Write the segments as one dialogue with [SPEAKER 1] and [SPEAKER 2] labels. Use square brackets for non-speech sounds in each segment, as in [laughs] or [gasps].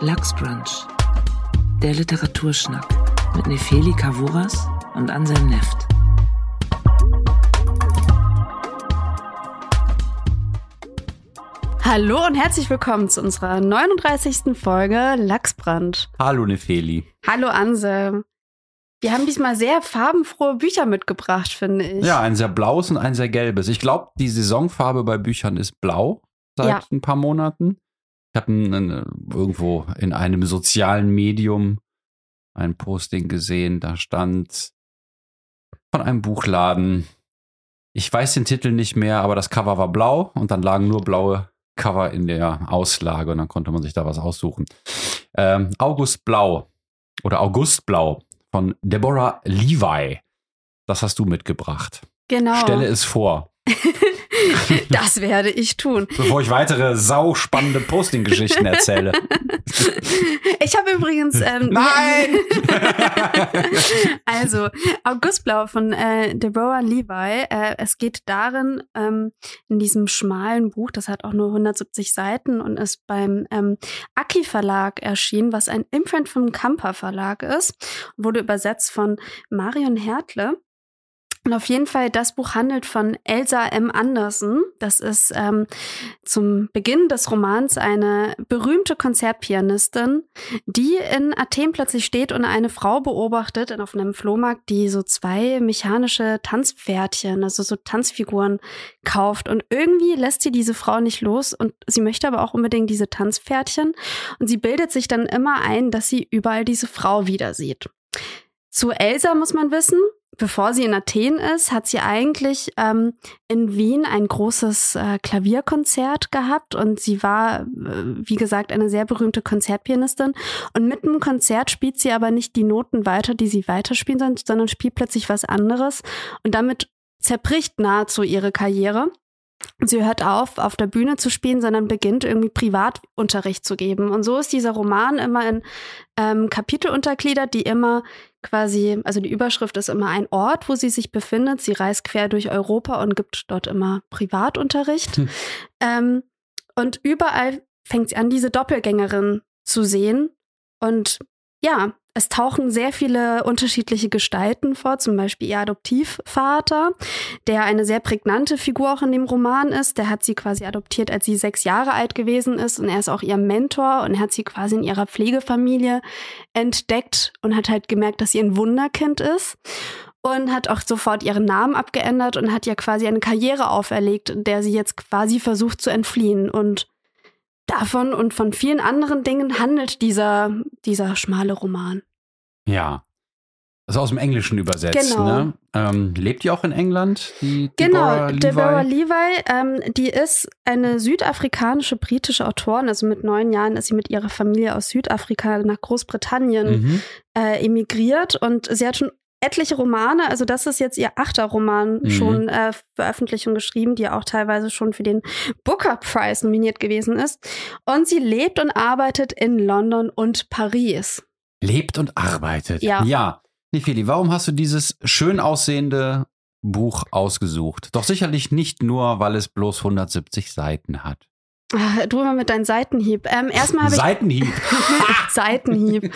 [SPEAKER 1] Lachsbrunch. Der Literaturschnack mit Nefeli Kavuras und Anselm Neft.
[SPEAKER 2] Hallo und herzlich willkommen zu unserer 39. Folge Lachsbrand.
[SPEAKER 3] Hallo Nefeli.
[SPEAKER 2] Hallo Anselm. Wir haben diesmal sehr farbenfrohe Bücher mitgebracht, finde ich.
[SPEAKER 3] Ja, ein sehr blaues und ein sehr gelbes. Ich glaube, die Saisonfarbe bei Büchern ist blau seit
[SPEAKER 2] Ja.
[SPEAKER 3] ein paar Monaten. Ich habe irgendwo in einem sozialen Medium ein Posting gesehen, da stand von einem Buchladen. Ich weiß den Titel nicht mehr, aber das Cover war blau und dann lagen nur blaue Cover in der Auslage und dann konnte man sich da was aussuchen. Ähm, August Blau oder August Blau von Deborah Levi. Das hast du mitgebracht.
[SPEAKER 2] Genau.
[SPEAKER 3] Stelle es vor, [laughs] [laughs]
[SPEAKER 2] das werde ich tun.
[SPEAKER 3] bevor ich weitere sauspannende Posting-Geschichten erzähle. [laughs]
[SPEAKER 2] Ich habe übrigens. Ähm, [laughs]
[SPEAKER 3] Nein!
[SPEAKER 2] also, Augustblau von äh, Deborah Levi. Äh, es geht darin, ähm, in diesem schmalen Buch, das hat auch nur 170 Seiten und ist beim ähm, Aki Verlag erschienen, was ein Imprint vom Kamper Verlag ist. Wurde übersetzt von Marion Hertle. Und auf jeden Fall, das Buch handelt von Elsa M. Andersen. Das ist ähm, zum Beginn des Romans eine berühmte Konzertpianistin, die in Athen plötzlich steht und eine Frau beobachtet auf einem Flohmarkt, die so zwei mechanische Tanzpferdchen, also so Tanzfiguren kauft. Und irgendwie lässt sie diese Frau nicht los und sie möchte aber auch unbedingt diese Tanzpferdchen. Und sie bildet sich dann immer ein, dass sie überall diese Frau wieder sieht. Zu Elsa muss man wissen, bevor sie in Athen ist, hat sie eigentlich ähm, in Wien ein großes äh, Klavierkonzert gehabt und sie war, äh, wie gesagt, eine sehr berühmte Konzertpianistin. Und mitten im Konzert spielt sie aber nicht die Noten weiter, die sie weiterspielen soll, sondern spielt plötzlich was anderes und damit zerbricht nahezu ihre Karriere. Sie hört auf, auf der Bühne zu spielen, sondern beginnt irgendwie Privatunterricht zu geben. Und so ist dieser Roman immer in ähm, Kapitel untergliedert, die immer quasi, also die Überschrift ist immer ein Ort, wo sie sich befindet. Sie reist quer durch Europa und gibt dort immer Privatunterricht.
[SPEAKER 3] Hm.
[SPEAKER 2] Ähm, und überall fängt sie an, diese Doppelgängerin zu sehen. Und ja, es tauchen sehr viele unterschiedliche Gestalten vor, zum Beispiel ihr Adoptivvater, der eine sehr prägnante Figur auch in dem Roman ist. Der hat sie quasi adoptiert, als sie sechs Jahre alt gewesen ist. Und er ist auch ihr Mentor und hat sie quasi in ihrer Pflegefamilie entdeckt und hat halt gemerkt, dass sie ein Wunderkind ist. Und hat auch sofort ihren Namen abgeändert und hat ihr quasi eine Karriere auferlegt, der sie jetzt quasi versucht zu entfliehen. Und davon und von vielen anderen Dingen handelt dieser, dieser schmale Roman.
[SPEAKER 3] Ja. Das ist aus dem Englischen übersetzt,
[SPEAKER 2] Genau.
[SPEAKER 3] ne? Ähm, lebt die auch in England, die
[SPEAKER 2] Genau,
[SPEAKER 3] Deborah Levi?
[SPEAKER 2] Deborah Levi, ähm, die ist eine südafrikanische britische Autorin. Also mit neun Jahren ist sie mit ihrer Familie aus Südafrika nach Großbritannien
[SPEAKER 3] Mhm.
[SPEAKER 2] äh, emigriert und sie hat schon etliche Romane, also das ist jetzt ihr achter Roman
[SPEAKER 3] Mhm.
[SPEAKER 2] schon äh, veröffentlicht und geschrieben, die auch teilweise schon für den Booker Prize nominiert gewesen ist. Und sie lebt und arbeitet in London und Paris.
[SPEAKER 3] Lebt und arbeitet.
[SPEAKER 2] Ja.
[SPEAKER 3] Ja. Nefeli, warum hast du dieses schön aussehende Buch ausgesucht? Doch sicherlich nicht nur, weil es bloß 170 Seiten hat.
[SPEAKER 2] Ah, Du immer mit deinem Seitenhieb. Ähm, erstmal habe ich
[SPEAKER 3] Seitenhieb. [laughs]
[SPEAKER 2] Seitenhieb.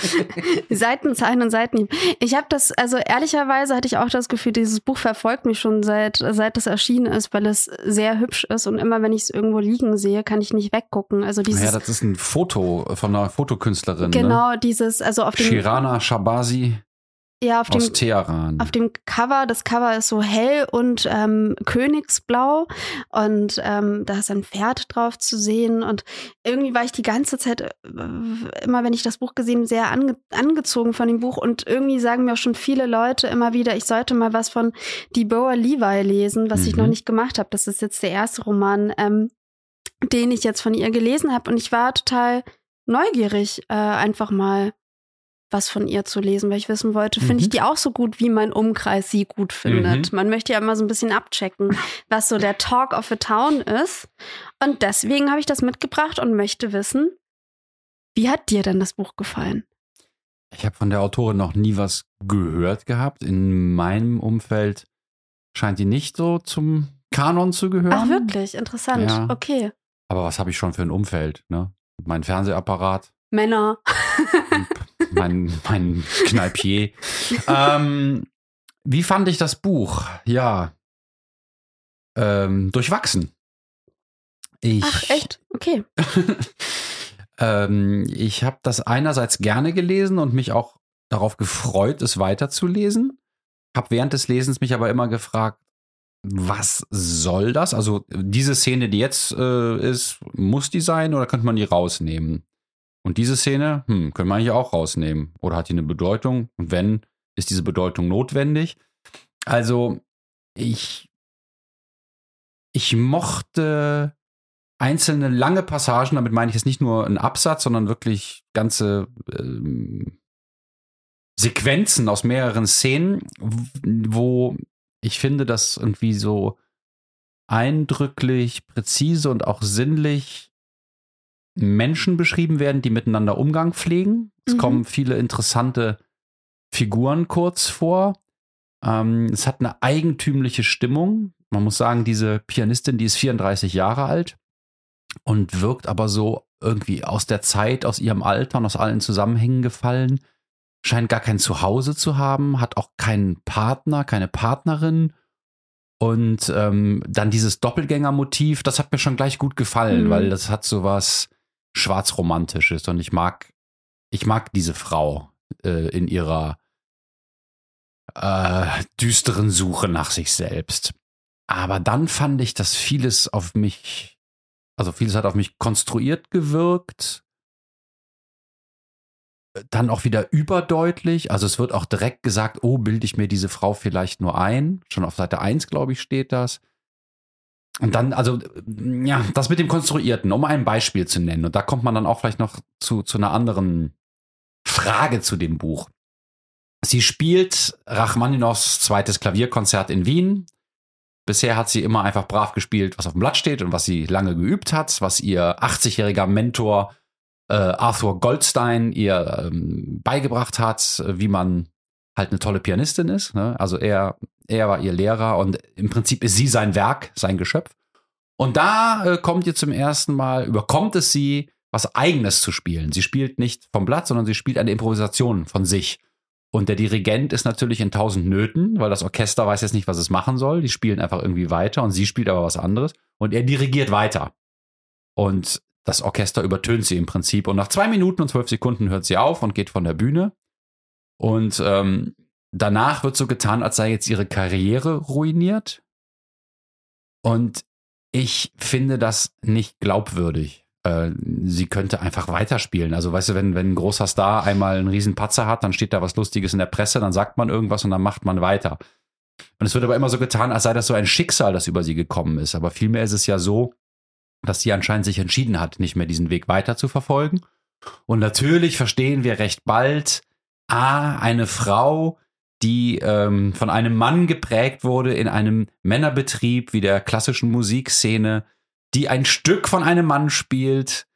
[SPEAKER 2] Seitenzeichen und Seitenhieb. Ich habe das, also ehrlicherweise hatte ich auch das Gefühl, dieses Buch verfolgt mich schon seit, seit es erschienen ist, weil es sehr hübsch ist und immer wenn ich es irgendwo liegen sehe, kann ich nicht weggucken. Also dieses,
[SPEAKER 3] Ja, das ist ein Foto von einer Fotokünstlerin. Ne?
[SPEAKER 2] genau dieses, also auf dem,
[SPEAKER 3] Shirana Shabazi
[SPEAKER 2] ja, auf
[SPEAKER 3] aus
[SPEAKER 2] dem,
[SPEAKER 3] Teheran.
[SPEAKER 2] auf dem Cover, das Cover ist so hell und ähm, königsblau und ähm, da ist ein Pferd drauf zu sehen und irgendwie war ich die ganze Zeit, äh, immer wenn ich das Buch gesehen, sehr ange angezogen von dem Buch und irgendwie sagen mir auch schon viele Leute immer wieder, ich sollte mal was von Deborah Levi lesen, was ich
[SPEAKER 3] Mhm.
[SPEAKER 2] noch nicht gemacht habe. Das ist jetzt der erste Roman, ähm, den ich jetzt von ihr gelesen habe und ich war total neugierig, äh, einfach mal was von ihr zu lesen, weil ich wissen wollte, finde
[SPEAKER 3] Mhm.
[SPEAKER 2] ich die auch so gut, wie mein Umkreis sie gut findet.
[SPEAKER 3] Mhm.
[SPEAKER 2] Man möchte ja immer so ein bisschen abchecken, was so der Talk of the Town ist. Und deswegen habe ich das mitgebracht und möchte wissen, wie hat dir denn das Buch gefallen?
[SPEAKER 3] Ich habe von der Autorin noch nie was gehört gehabt. In meinem Umfeld scheint die nicht so zum Kanon zu gehören.
[SPEAKER 2] Ach, wirklich? Interessant.
[SPEAKER 3] Ja.
[SPEAKER 2] Okay.
[SPEAKER 3] Aber was habe ich schon für ein Umfeld, ne? Mein Fernsehapparat,
[SPEAKER 2] Männer. [laughs]
[SPEAKER 3] mein, mein Kneipier. ähm, wie fand ich das Buch? Ja. Ähm, durchwachsen. Ich,
[SPEAKER 2] Ach, echt? Okay. [laughs]
[SPEAKER 3] ähm, ich habe das einerseits gerne gelesen und mich auch darauf gefreut, es weiterzulesen. Hab während des Lesens mich aber immer gefragt, was soll das? Also diese Szene, die jetzt äh, ist, muss die sein oder könnte man die rausnehmen? Und diese Szene, hm, können wir eigentlich auch rausnehmen. Oder hat die eine Bedeutung? Und wenn, ist diese Bedeutung notwendig? Also, ich, ich mochte einzelne lange Passagen, damit meine ich jetzt nicht nur einen Absatz, sondern wirklich ganze ähm, Sequenzen aus mehreren Szenen, wo ich finde, dass irgendwie so eindrücklich, präzise und auch sinnlich Menschen beschrieben werden, die miteinander Umgang pflegen. Es mhm. kommen viele interessante Figuren kurz vor. Ähm, es hat eine eigentümliche Stimmung. Man muss sagen, diese Pianistin, die ist 34 Jahre alt und wirkt aber so irgendwie aus der Zeit, aus ihrem Alter und aus allen Zusammenhängen gefallen. Scheint gar kein Zuhause zu haben, hat auch keinen Partner, keine Partnerin. Und ähm, dann dieses Doppelgängermotiv, das hat mir schon gleich gut gefallen, mhm. weil das hat so was schwarzromantisches und ich mag, ich mag diese Frau äh, in ihrer äh, düsteren Suche nach sich selbst. Aber dann fand ich, dass vieles auf mich, also vieles hat auf mich konstruiert gewirkt. Dann auch wieder überdeutlich. Also es wird auch direkt gesagt, oh, bilde ich mir diese Frau vielleicht nur ein. Schon auf Seite 1, glaube ich, steht das. Und dann, also, ja, das mit dem Konstruierten, um ein Beispiel zu nennen. Und da kommt man dann auch vielleicht noch zu, zu einer anderen Frage zu dem Buch. Sie spielt Rachmaninows zweites Klavierkonzert in Wien. Bisher hat sie immer einfach brav gespielt, was auf dem Blatt steht und was sie lange geübt hat, was ihr 80-jähriger Mentor äh, Arthur Goldstein ihr ähm, beigebracht hat, wie man halt eine tolle Pianistin ist. Ne? Also er, er war ihr Lehrer und im Prinzip ist sie sein Werk, sein Geschöpf. Und da äh, kommt ihr zum ersten Mal, überkommt es sie, was Eigenes zu spielen. Sie spielt nicht vom Blatt, sondern sie spielt eine Improvisation von sich. Und der Dirigent ist natürlich in tausend Nöten, weil das Orchester weiß jetzt nicht, was es machen soll. Die spielen einfach irgendwie weiter und sie spielt aber was anderes. Und er dirigiert weiter. Und das Orchester übertönt sie im Prinzip. Und nach zwei Minuten und zwölf Sekunden hört sie auf und geht von der Bühne. Und ähm, danach wird so getan, als sei jetzt ihre Karriere ruiniert. Und ich finde das nicht glaubwürdig äh, sie könnte einfach weiterspielen. Also weißt du, wenn, wenn ein großer Star einmal einen riesen Patzer hat, dann steht da was Lustiges in der Presse, dann sagt man irgendwas und dann macht man weiter. Und es wird aber immer so getan, als sei das so ein Schicksal, das über sie gekommen ist. Aber vielmehr ist es ja so, dass sie anscheinend sich entschieden hat, nicht mehr diesen Weg weiter zu verfolgen. Und natürlich verstehen wir recht bald, ah, eine Frau, die ähm, von einem Mann geprägt wurde in einem Männerbetrieb wie der klassischen Musikszene, die ein Stück von einem Mann spielt,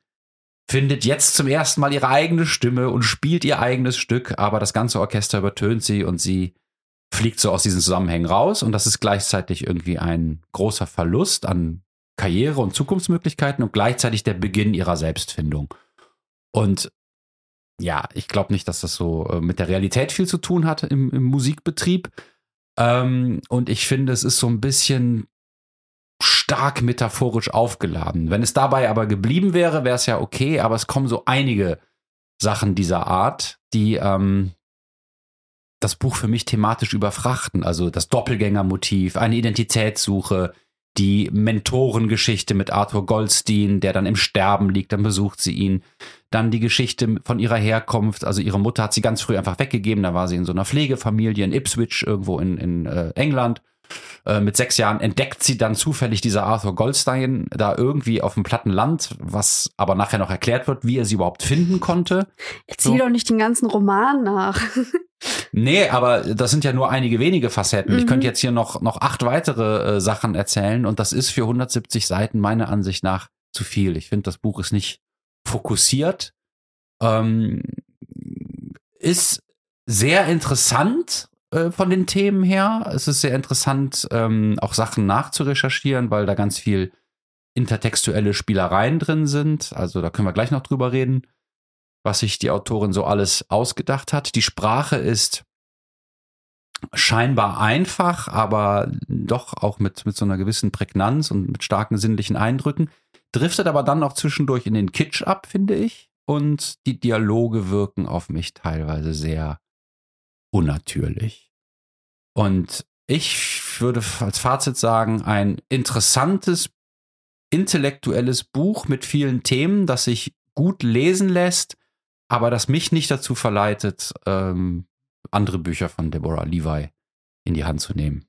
[SPEAKER 3] findet jetzt zum ersten Mal ihre eigene Stimme und spielt ihr eigenes Stück, aber das ganze Orchester übertönt sie und sie fliegt so aus diesen Zusammenhängen raus und das ist gleichzeitig irgendwie ein großer Verlust an Karriere und Zukunftsmöglichkeiten und gleichzeitig der Beginn ihrer Selbstfindung. Und ja, ich glaube nicht, dass das so äh, mit der Realität viel zu tun hat im, im Musikbetrieb. Ähm, und ich finde, es ist so ein bisschen stark metaphorisch aufgeladen. Wenn es dabei aber geblieben wäre, wäre es ja okay, aber es kommen so einige Sachen dieser Art, die ähm, das Buch für mich thematisch überfrachten. Also das Doppelgängermotiv, eine Identitätssuche, die Mentorengeschichte mit Arthur Goldstein, der dann im Sterben liegt, dann besucht sie ihn. Dann die Geschichte von ihrer Herkunft. Also ihre Mutter hat sie ganz früh einfach weggegeben. Da war sie in so einer Pflegefamilie in Ipswich, irgendwo in, in äh, England. Äh, mit sechs Jahren entdeckt sie dann zufällig dieser Arthur Goldstein da irgendwie auf dem platten Land, was aber nachher noch erklärt wird, wie er sie überhaupt finden konnte.
[SPEAKER 2] Erzähl so. doch nicht den ganzen Roman nach. [laughs]
[SPEAKER 3] Nee, aber das sind ja nur einige wenige Facetten. Mhm. Ich könnte jetzt hier noch, noch acht weitere äh, Sachen erzählen und das ist für 170 Seiten meiner Ansicht nach zu viel. Ich finde, das Buch ist nicht fokussiert. Ähm, ist sehr interessant, äh, von den Themen her. Es ist sehr interessant, ähm, auch Sachen nachzurecherchieren, weil da ganz viel intertextuelle Spielereien drin sind. Also da können wir gleich noch drüber reden. was sich die Autorin so alles ausgedacht hat. Die Sprache ist scheinbar einfach, aber doch auch mit, mit so einer gewissen Prägnanz und mit starken sinnlichen Eindrücken. Driftet aber dann auch zwischendurch in den Kitsch ab, finde ich. Und die Dialoge wirken auf mich teilweise sehr unnatürlich. Und ich würde als Fazit sagen, ein interessantes, intellektuelles Buch mit vielen Themen, das sich gut lesen lässt, aber das mich nicht dazu verleitet, ähm, andere Bücher von Deborah Levi in die Hand zu nehmen.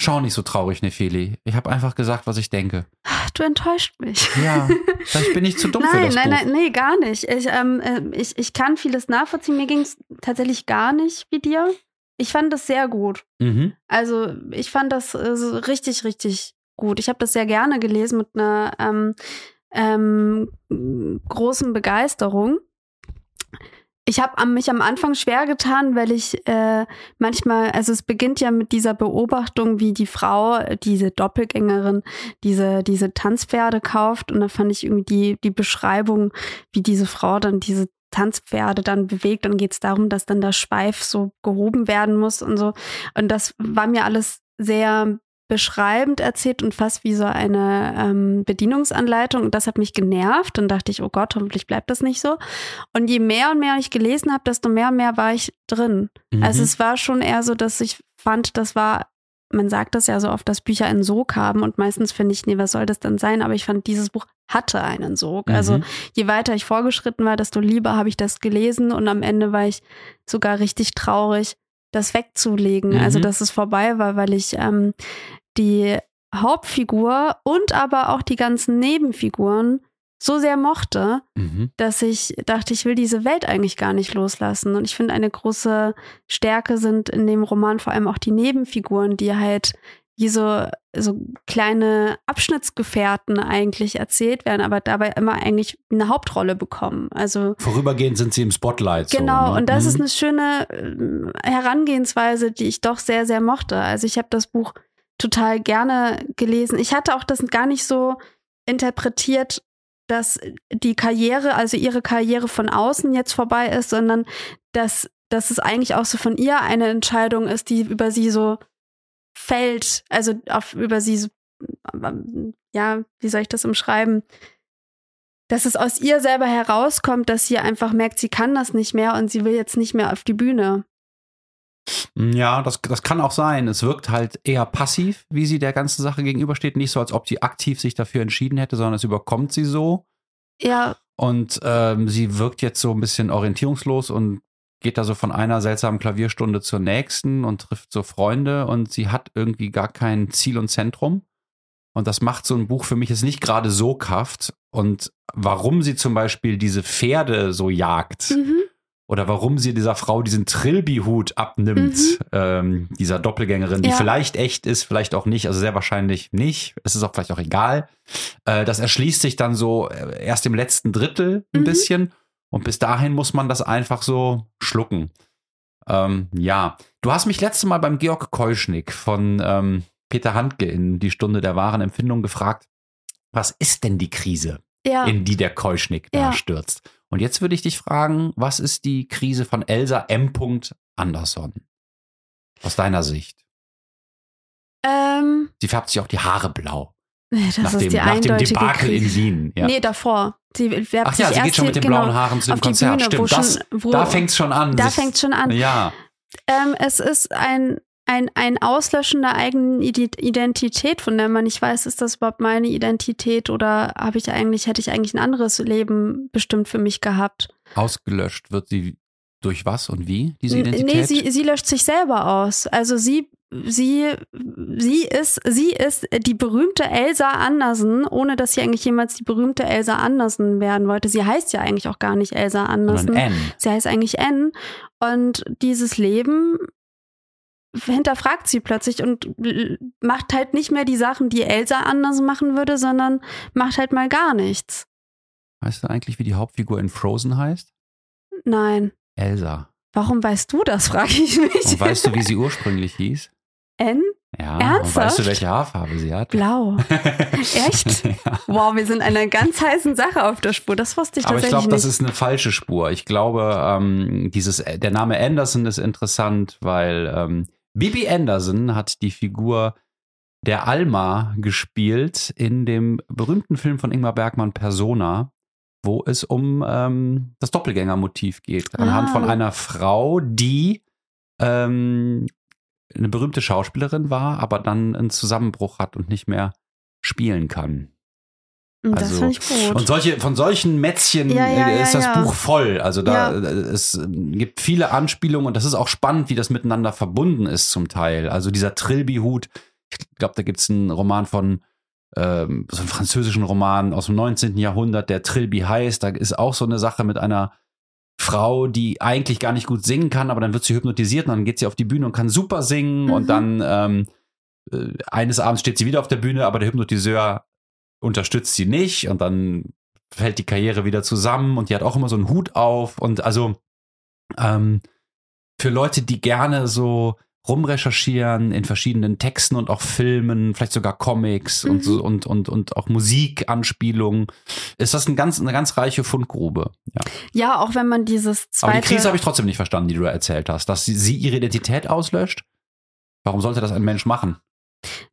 [SPEAKER 3] Schau nicht so traurig, Nefeli. Ich habe einfach gesagt, was ich denke. [laughs]
[SPEAKER 2] Du enttäuscht mich.
[SPEAKER 3] Ja, vielleicht bin ich zu dumm
[SPEAKER 2] nein,
[SPEAKER 3] für das
[SPEAKER 2] nein,
[SPEAKER 3] Buch.
[SPEAKER 2] nein, nee, gar nicht. Ich, ähm, äh, ich, ich kann vieles nachvollziehen. Mir ging es tatsächlich gar nicht wie dir. Ich fand das sehr gut.
[SPEAKER 3] Mhm.
[SPEAKER 2] Also ich fand das äh, richtig, richtig gut. Ich habe das sehr gerne gelesen mit einer ähm, ähm, großen Begeisterung. Ich habe mich am Anfang schwer getan, weil ich äh, manchmal, also es beginnt ja mit dieser Beobachtung, wie die Frau, äh, diese Doppelgängerin, diese, diese Tanzpferde kauft. Und da fand ich irgendwie die, die Beschreibung, wie diese Frau dann diese Tanzpferde dann bewegt. Dann geht es darum, dass dann der Schweif so gehoben werden muss und so. Und das war mir alles sehr beschreibend erzählt und fast wie so eine ähm, Bedienungsanleitung. Und das hat mich genervt. Dann dachte ich, oh Gott, hoffentlich bleibt das nicht so. Und je mehr und mehr ich gelesen habe, desto mehr und mehr war ich drin.
[SPEAKER 3] Mhm.
[SPEAKER 2] Also es war schon eher so, dass ich fand, das war, man sagt das ja so oft, dass Bücher einen Sog haben. Und meistens finde ich, nee, was soll das denn sein? Aber ich fand, dieses Buch hatte einen Sog.
[SPEAKER 3] Mhm.
[SPEAKER 2] Also je weiter ich vorgeschritten war, desto lieber habe ich das gelesen. Und am Ende war ich sogar richtig traurig, das wegzulegen.
[SPEAKER 3] Mhm.
[SPEAKER 2] Also dass es vorbei war, weil ich ähm, die Hauptfigur und aber auch die ganzen Nebenfiguren so sehr mochte,
[SPEAKER 3] Mhm.
[SPEAKER 2] dass ich dachte, ich will diese Welt eigentlich gar nicht loslassen. Und ich finde, eine große Stärke sind in dem Roman vor allem auch die Nebenfiguren, die halt wie so, so kleine Abschnittsgefährten eigentlich erzählt werden, aber dabei immer eigentlich eine Hauptrolle bekommen. Also
[SPEAKER 3] Vorübergehend sind sie im Spotlight.
[SPEAKER 2] Genau,
[SPEAKER 3] so, ne?
[SPEAKER 2] und das ist
[SPEAKER 3] Mhm.
[SPEAKER 2] eine schöne äh, Herangehensweise, die ich doch sehr, sehr mochte. Also ich habe das Buch total gerne gelesen. Ich hatte auch das gar nicht so interpretiert, dass die Karriere, also ihre Karriere von außen jetzt vorbei ist, sondern dass, dass es eigentlich auch so von ihr eine Entscheidung ist, die über sie so fällt, also auf, über sie ja, wie soll ich das umschreiben? Dass es aus ihr selber herauskommt, dass sie einfach merkt, sie kann das nicht mehr und sie will jetzt nicht mehr auf die Bühne.
[SPEAKER 3] Ja, das, das kann auch sein. Es wirkt halt eher passiv, wie sie der ganzen Sache gegenübersteht. Nicht so, als ob sie aktiv sich dafür entschieden hätte, sondern es überkommt sie so.
[SPEAKER 2] Ja,
[SPEAKER 3] Und ähm, sie wirkt jetzt so ein bisschen orientierungslos und geht da so von einer seltsamen Klavierstunde zur nächsten und trifft so Freunde und sie hat irgendwie gar kein Ziel und Zentrum. Und das macht so ein Buch für mich jetzt nicht gerade so kraft. Und warum sie zum Beispiel diese Pferde so jagt
[SPEAKER 2] mhm.
[SPEAKER 3] oder warum sie dieser Frau diesen Trilby-Hut abnimmt,
[SPEAKER 2] Mhm.
[SPEAKER 3] ähm, dieser Doppelgängerin, die
[SPEAKER 2] Ja.
[SPEAKER 3] vielleicht echt ist, vielleicht auch nicht, also sehr wahrscheinlich nicht. Es ist auch vielleicht auch egal. Äh, das erschließt sich dann so äh, erst im letzten Drittel ein
[SPEAKER 2] Mhm.
[SPEAKER 3] bisschen und bis dahin muss man das einfach so schlucken. Ähm, ja, du hast mich letztes Mal beim Georg Keuschnick von ähm, Peter Handke in die Stunde der wahren Empfindung gefragt, was ist denn die Krise?
[SPEAKER 2] ja.
[SPEAKER 3] in die der Keuschnick da
[SPEAKER 2] Ja.
[SPEAKER 3] stürzt. Und jetzt würde ich dich fragen, was ist die Krise von Elsa M. Anderson? Aus deiner Sicht.
[SPEAKER 2] ähm,
[SPEAKER 3] Sie färbt sich auch die Haare blau.
[SPEAKER 2] Das
[SPEAKER 3] nach,
[SPEAKER 2] ist
[SPEAKER 3] dem,
[SPEAKER 2] die
[SPEAKER 3] nach dem
[SPEAKER 2] eindeutige
[SPEAKER 3] Debakel in
[SPEAKER 2] Krise.
[SPEAKER 3] Wien. Ja.
[SPEAKER 2] Nee, davor. Sie werbt
[SPEAKER 3] Ach ja,
[SPEAKER 2] sich
[SPEAKER 3] sie geht schon mit den
[SPEAKER 2] genau,
[SPEAKER 3] blauen Haaren zu dem Konzert.
[SPEAKER 2] Bühne,
[SPEAKER 3] Stimmt, das,
[SPEAKER 2] schon, wo,
[SPEAKER 3] da fängt es schon an.
[SPEAKER 2] da
[SPEAKER 3] sich-
[SPEAKER 2] fängt's schon an.
[SPEAKER 3] Ja,
[SPEAKER 2] Ähm, es ist ein, ein, ein Auslöschen der eigenen Ide- Identität, von der man nicht weiß, ist das überhaupt meine Identität oder habe ich eigentlich, hätte ich eigentlich ein anderes Leben bestimmt für mich gehabt?
[SPEAKER 3] ausgelöscht wird sie durch was und wie, diese Identität?
[SPEAKER 2] Nee, sie, sie löscht sich selber aus. Also sie, sie, sie ist, sie ist die berühmte Elsa Andersen, ohne dass sie eigentlich jemals die berühmte Elsa Andersen werden wollte. Sie heißt ja eigentlich auch gar nicht Elsa Andersen. Sie heißt eigentlich N. Und dieses Leben hinterfragt sie plötzlich und macht halt nicht mehr die Sachen, die Elsa anders machen würde, sondern macht halt mal gar nichts.
[SPEAKER 3] Weißt du eigentlich, wie die Hauptfigur in Frozen heißt?
[SPEAKER 2] Nein.
[SPEAKER 3] Elsa.
[SPEAKER 2] Warum weißt du das, frage ich mich.
[SPEAKER 3] Und weißt du, wie sie ursprünglich hieß?
[SPEAKER 2] N?
[SPEAKER 3] Ja,
[SPEAKER 2] Ernsthaft?
[SPEAKER 3] weißt du, welche Haarfarbe sie hat?
[SPEAKER 2] Blau. [laughs] Echt?
[SPEAKER 3] ja.
[SPEAKER 2] Wow, wir sind einer ganz heißen Sache auf der Spur. Das wusste ich
[SPEAKER 3] Aber ich
[SPEAKER 2] tatsächlich
[SPEAKER 3] glaube, das
[SPEAKER 2] nicht.
[SPEAKER 3] ist eine falsche Spur. Ich glaube, ähm, dieses, der Name Anderson ist interessant, weil ähm, Bibi Anderson hat die Figur der Alma gespielt in dem berühmten Film von Ingmar Bergmann Persona, wo es um ähm, das Doppelgängermotiv geht. Anhand
[SPEAKER 2] Ah.
[SPEAKER 3] von einer Frau, die ähm, eine berühmte Schauspielerin war, aber dann einen Zusammenbruch hat und nicht mehr spielen kann.
[SPEAKER 2] Und das
[SPEAKER 3] also-
[SPEAKER 2] finde ich gut.
[SPEAKER 3] Und solche, von solchen Mätzchen
[SPEAKER 2] Ja, ja,
[SPEAKER 3] äh, ist
[SPEAKER 2] ja,
[SPEAKER 3] das
[SPEAKER 2] ja.
[SPEAKER 3] Buch voll. Also da äh, es gibt viele Anspielungen und das ist auch spannend, wie das miteinander verbunden ist zum Teil. Also dieser Trilby-Hut, ich glaube, da gibt es einen Roman von ähm, so einen französischen Roman aus dem 19. Jahrhundert, der Trilby heißt. Da ist auch so eine Sache mit einer Frau, die eigentlich gar nicht gut singen kann, aber dann wird sie hypnotisiert und dann geht sie auf die Bühne und kann super singen
[SPEAKER 2] Mhm.
[SPEAKER 3] und dann ähm, äh, eines Abends steht sie wieder auf der Bühne, aber der Hypnotiseur unterstützt sie nicht und dann fällt die Karriere wieder zusammen und die hat auch immer so einen Hut auf und also ähm, für Leute, die gerne so rumrecherchieren in verschiedenen Texten und auch Filmen, vielleicht sogar Comics und
[SPEAKER 2] Mhm.
[SPEAKER 3] so und und und auch Musikanspielungen, ist das ein ganz, eine ganz reiche Fundgrube. Ja.
[SPEAKER 2] ja, auch wenn man dieses
[SPEAKER 3] Aber
[SPEAKER 2] zweite.
[SPEAKER 3] die Krise habe ich trotzdem nicht verstanden, die du erzählt hast, dass sie, sie ihre Identität auslöscht. Warum sollte das ein Mensch machen?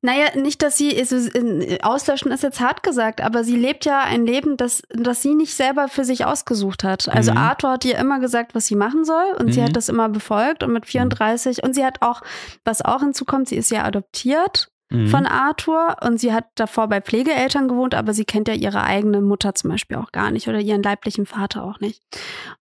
[SPEAKER 2] Naja, nicht, dass sie, also, äh, auslöschen ist jetzt hart gesagt, aber sie lebt ja ein Leben, das, das sie nicht selber für sich ausgesucht hat. Also
[SPEAKER 3] Mhm.
[SPEAKER 2] Arthur hat ihr immer gesagt, was sie machen soll und sie
[SPEAKER 3] Mhm.
[SPEAKER 2] hat das immer befolgt und mit 34 und sie hat auch, was auch hinzukommt, sie ist ja adoptiert
[SPEAKER 3] Mhm.
[SPEAKER 2] von Arthur und sie hat davor bei Pflegeeltern gewohnt, aber sie kennt ja ihre eigene Mutter zum Beispiel auch gar nicht oder ihren leiblichen Vater auch nicht.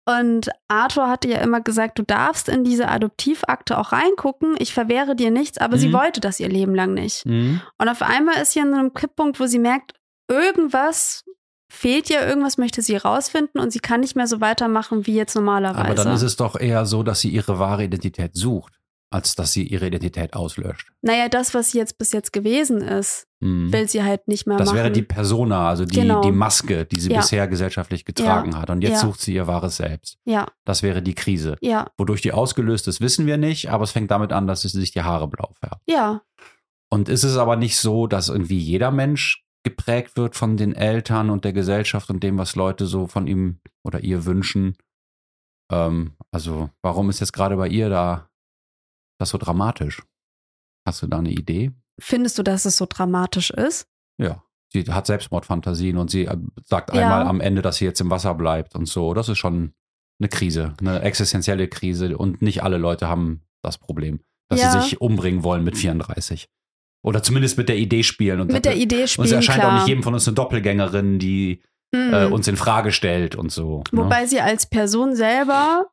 [SPEAKER 2] Und Arthur hatte ja immer gesagt, du darfst in diese Adoptivakte auch reingucken, ich verwehre dir nichts, aber sie
[SPEAKER 3] Mhm.
[SPEAKER 2] wollte das ihr Leben lang nicht.
[SPEAKER 3] Mhm.
[SPEAKER 2] Und auf einmal ist sie an so einem Kipppunkt, wo sie merkt, irgendwas fehlt ihr, irgendwas möchte sie rausfinden und sie kann nicht mehr so weitermachen wie jetzt normalerweise.
[SPEAKER 3] Aber dann ist es doch eher so, dass sie ihre wahre Identität sucht, als dass sie ihre Identität auslöscht.
[SPEAKER 2] naja, das, was sie jetzt bis jetzt gewesen ist,
[SPEAKER 3] Mhm.
[SPEAKER 2] will sie halt nicht mehr
[SPEAKER 3] Das
[SPEAKER 2] machen.
[SPEAKER 3] wäre die Persona, also die,
[SPEAKER 2] Genau.
[SPEAKER 3] die Maske, die sie
[SPEAKER 2] Ja.
[SPEAKER 3] bisher gesellschaftlich getragen hat. Und jetzt
[SPEAKER 2] Ja.
[SPEAKER 3] sucht sie ihr wahres Selbst.
[SPEAKER 2] ja,
[SPEAKER 3] Das wäre die Krise.
[SPEAKER 2] ja,
[SPEAKER 3] Wodurch die ausgelöst ist, wissen wir nicht, aber es fängt damit an, dass sie sich die Haare blau färbt.
[SPEAKER 2] ja.
[SPEAKER 3] Und ist es aber nicht so, dass irgendwie jeder Mensch geprägt wird von den Eltern und der Gesellschaft und dem, was Leute so von ihm oder ihr wünschen? Ähm, also, warum ist jetzt gerade bei ihr da das so dramatisch? Hast du da eine Idee?
[SPEAKER 2] Findest du, dass es so dramatisch ist?
[SPEAKER 3] Ja. Sie hat Selbstmordfantasien und sie äh, sagt
[SPEAKER 2] Ja.
[SPEAKER 3] einmal am Ende, dass sie jetzt im Wasser bleibt und so. Das ist schon eine Krise, eine existenzielle Krise. Und nicht alle Leute haben das Problem, dass
[SPEAKER 2] Ja.
[SPEAKER 3] sie sich umbringen wollen mit 34. Oder zumindest mit der Idee spielen. Und
[SPEAKER 2] Mit der Idee
[SPEAKER 3] und sie
[SPEAKER 2] spielen,
[SPEAKER 3] erscheint
[SPEAKER 2] klar.
[SPEAKER 3] auch nicht jedem von uns eine Doppelgängerin, die
[SPEAKER 2] Mhm.
[SPEAKER 3] äh, uns in Frage stellt und so. ne?
[SPEAKER 2] Wobei sie als Person selber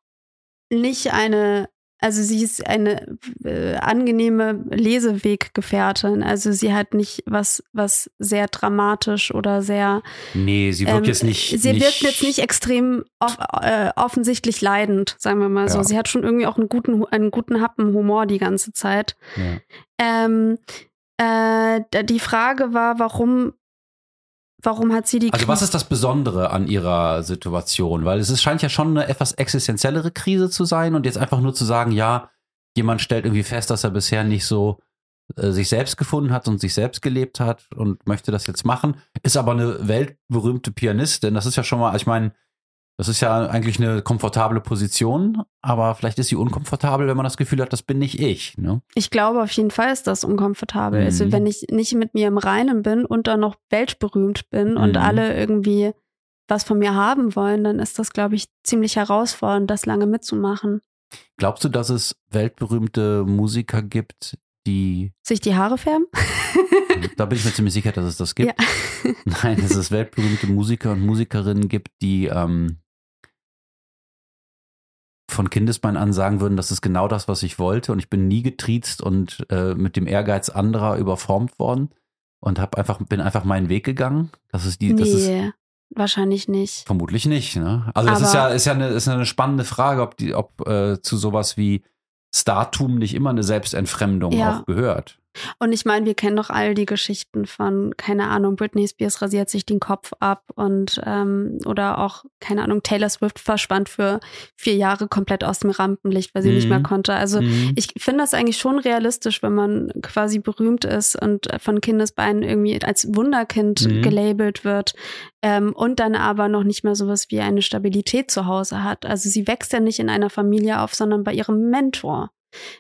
[SPEAKER 2] nicht eine, also sie ist eine äh, angenehme Leseweggefährtin. Also sie hat nicht was, was sehr dramatisch oder sehr.
[SPEAKER 3] Nee, sie wirkt
[SPEAKER 2] ähm,
[SPEAKER 3] jetzt nicht.
[SPEAKER 2] Sie
[SPEAKER 3] nicht,
[SPEAKER 2] wirkt jetzt nicht extrem off, äh, offensichtlich leidend, sagen wir mal so.
[SPEAKER 3] Ja.
[SPEAKER 2] Sie hat schon irgendwie auch einen guten, einen guten Happen Humor die ganze Zeit.
[SPEAKER 3] Ja.
[SPEAKER 2] Ähm, äh, die Frage war, warum, warum hat sie die
[SPEAKER 3] Also was ist das Besondere an ihrer Situation? Weil es ist, scheint ja schon eine etwas existenziellere Krise zu sein und jetzt einfach nur zu sagen, ja, jemand stellt irgendwie fest, dass er bisher nicht so äh, sich selbst gefunden hat und sich selbst gelebt hat und möchte das jetzt machen, ist aber eine weltberühmte Pianistin. Das ist ja schon mal, ich meine, das ist ja eigentlich eine komfortable Position, aber vielleicht ist sie unkomfortabel, wenn man das Gefühl hat, das bin nicht ich. Ne?
[SPEAKER 2] Ich glaube, auf jeden Fall ist das unkomfortabel.
[SPEAKER 3] Mhm.
[SPEAKER 2] Also, wenn ich nicht mit mir im Reinen bin und dann noch weltberühmt bin und
[SPEAKER 3] Mhm.
[SPEAKER 2] alle irgendwie was von mir haben wollen, dann ist das, glaube ich, ziemlich herausfordernd, das lange mitzumachen.
[SPEAKER 3] Glaubst du, dass es weltberühmte Musiker gibt, die
[SPEAKER 2] Sich die Haare färben?
[SPEAKER 3] Da bin ich mir ziemlich sicher, dass es das gibt. [laughs]
[SPEAKER 2] Ja.
[SPEAKER 3] Nein, dass es weltberühmte Musiker und Musikerinnen gibt, die ähm, von Kindesbein an sagen würden, das ist genau das, was ich wollte und ich bin nie getriezt und äh, mit dem Ehrgeiz anderer überformt worden und hab einfach, bin einfach meinen Weg gegangen. Das ist die, das ist
[SPEAKER 2] nee, wahrscheinlich nicht.
[SPEAKER 3] vermutlich nicht. Ne? Also das ist ja, ist ja eine, ist eine spannende Frage, ob die, ob äh, zu sowas wie Startum nicht immer eine Selbstentfremdung
[SPEAKER 2] Ja.
[SPEAKER 3] auch gehört.
[SPEAKER 2] Und ich meine, wir kennen doch all die Geschichten von, keine Ahnung, Britney Spears rasiert sich den Kopf ab und ähm, oder auch, keine Ahnung, Taylor Swift verschwand für vier Jahre komplett aus dem Rampenlicht, weil sie
[SPEAKER 3] Mhm.
[SPEAKER 2] nicht mehr konnte. Also
[SPEAKER 3] Mhm.
[SPEAKER 2] ich finde das eigentlich schon realistisch, wenn man quasi berühmt ist und von Kindesbeinen irgendwie als Wunderkind
[SPEAKER 3] Mhm.
[SPEAKER 2] gelabelt wird ähm, und dann aber noch nicht mehr sowas wie eine Stabilität zu Hause hat. Also sie wächst ja nicht in einer Familie auf, sondern bei ihrem Mentor.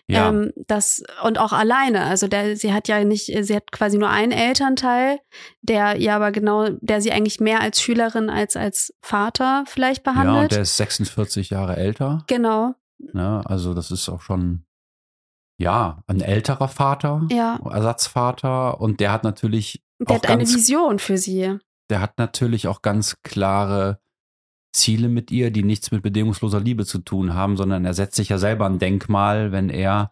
[SPEAKER 3] Ja.
[SPEAKER 2] Ähm, das und auch alleine. Also der, sie hat ja nicht, sie hat quasi nur einen Elternteil, der ihr aber genau, der sie eigentlich mehr als Schülerin als als Vater vielleicht
[SPEAKER 3] ja, und
[SPEAKER 2] behandelt.
[SPEAKER 3] der ist 46 Jahre älter.
[SPEAKER 2] genau,
[SPEAKER 3] Ne? Also das ist auch schon, ja, ein älterer Vater,
[SPEAKER 2] ja.
[SPEAKER 3] Ersatzvater. Und der hat natürlich
[SPEAKER 2] Der
[SPEAKER 3] auch
[SPEAKER 2] hat eine Vision für sie.
[SPEAKER 3] der hat natürlich auch ganz klare Ziele mit ihr, die nichts mit bedingungsloser Liebe zu tun haben, sondern er setzt sich ja selber ein Denkmal, wenn er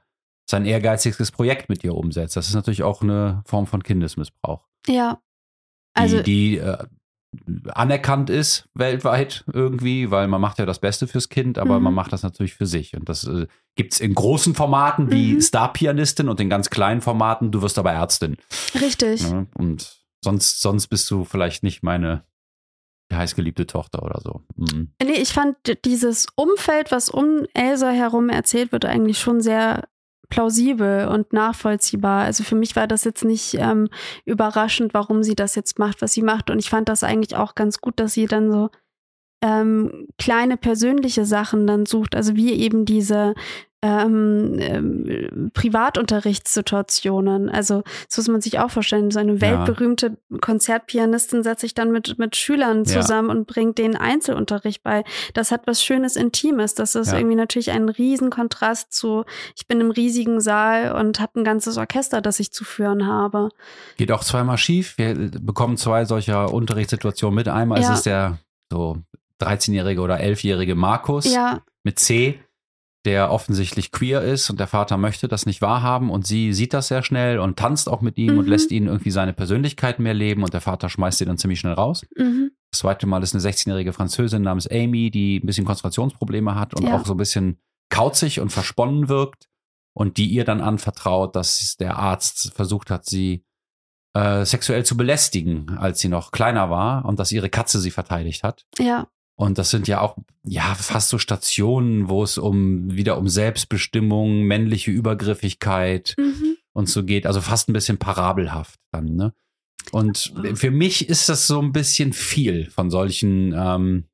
[SPEAKER 3] sein ehrgeiziges Projekt mit ihr umsetzt. Das ist natürlich auch eine Form von Kindesmissbrauch,
[SPEAKER 2] Ja.
[SPEAKER 3] die,
[SPEAKER 2] Also
[SPEAKER 3] die äh, anerkannt ist weltweit irgendwie, weil man macht ja das Beste fürs Kind, aber
[SPEAKER 2] Mhm.
[SPEAKER 3] man macht das natürlich für sich. Und das äh, gibt es in großen Formaten wie
[SPEAKER 2] Mhm.
[SPEAKER 3] Star-Pianistin und in ganz kleinen Formaten, du wirst aber Ärztin.
[SPEAKER 2] richtig.
[SPEAKER 3] Ne? Und sonst, sonst bist du vielleicht nicht meine heißgeliebte Tochter oder so. Mhm.
[SPEAKER 2] Nee, ich fand dieses Umfeld, was um Elsa herum erzählt wird, eigentlich schon sehr plausibel und nachvollziehbar. Also für mich war das jetzt nicht ähm, überraschend, warum sie das jetzt macht, was sie macht. Und ich fand das eigentlich auch ganz gut, dass sie dann so ähm, kleine persönliche Sachen dann sucht. Also wie eben diese ähm, ähm, Privatunterrichtssituationen. Also das muss man sich auch vorstellen. So eine
[SPEAKER 3] Ja.
[SPEAKER 2] weltberühmte Konzertpianistin setzt sich dann mit, mit Schülern
[SPEAKER 3] Ja.
[SPEAKER 2] zusammen und bringt denen Einzelunterricht bei. Das hat was Schönes, Intimes. Das ist
[SPEAKER 3] Ja.
[SPEAKER 2] irgendwie natürlich ein Riesenkontrast zu, ich bin im riesigen Saal und habe ein ganzes Orchester, das ich zu führen habe.
[SPEAKER 3] Geht auch zweimal schief. Wir bekommen zwei solcher Unterrichtssituationen mit. Einmal
[SPEAKER 2] Ja.
[SPEAKER 3] ist es der so 13-jährige oder 11-jährige Markus
[SPEAKER 2] Ja,
[SPEAKER 3] mit C, der offensichtlich queer ist und der Vater möchte das nicht wahrhaben und sie sieht das sehr schnell und tanzt auch mit ihm und
[SPEAKER 2] Mhm.
[SPEAKER 3] lässt ihn irgendwie seine Persönlichkeit mehr leben und der Vater schmeißt sie dann ziemlich schnell raus.
[SPEAKER 2] mhm.
[SPEAKER 3] Das zweite Mal ist eine 16-jährige Französin namens Amy, die ein bisschen Konzentrationsprobleme hat und
[SPEAKER 2] Ja.
[SPEAKER 3] auch so ein bisschen kauzig und versponnen wirkt und die ihr dann anvertraut, dass der Arzt versucht hat, sie äh, sexuell zu belästigen, als sie noch kleiner war und dass ihre Katze sie verteidigt hat.
[SPEAKER 2] ja,
[SPEAKER 3] Und das sind ja auch, ja, fast so Stationen, wo es um, wieder um Selbstbestimmung, männliche Übergriffigkeit
[SPEAKER 2] mhm.
[SPEAKER 3] und so geht. Also fast ein bisschen parabelhaft dann, ne? Und für mich ist das so ein bisschen viel von solchen, ähm,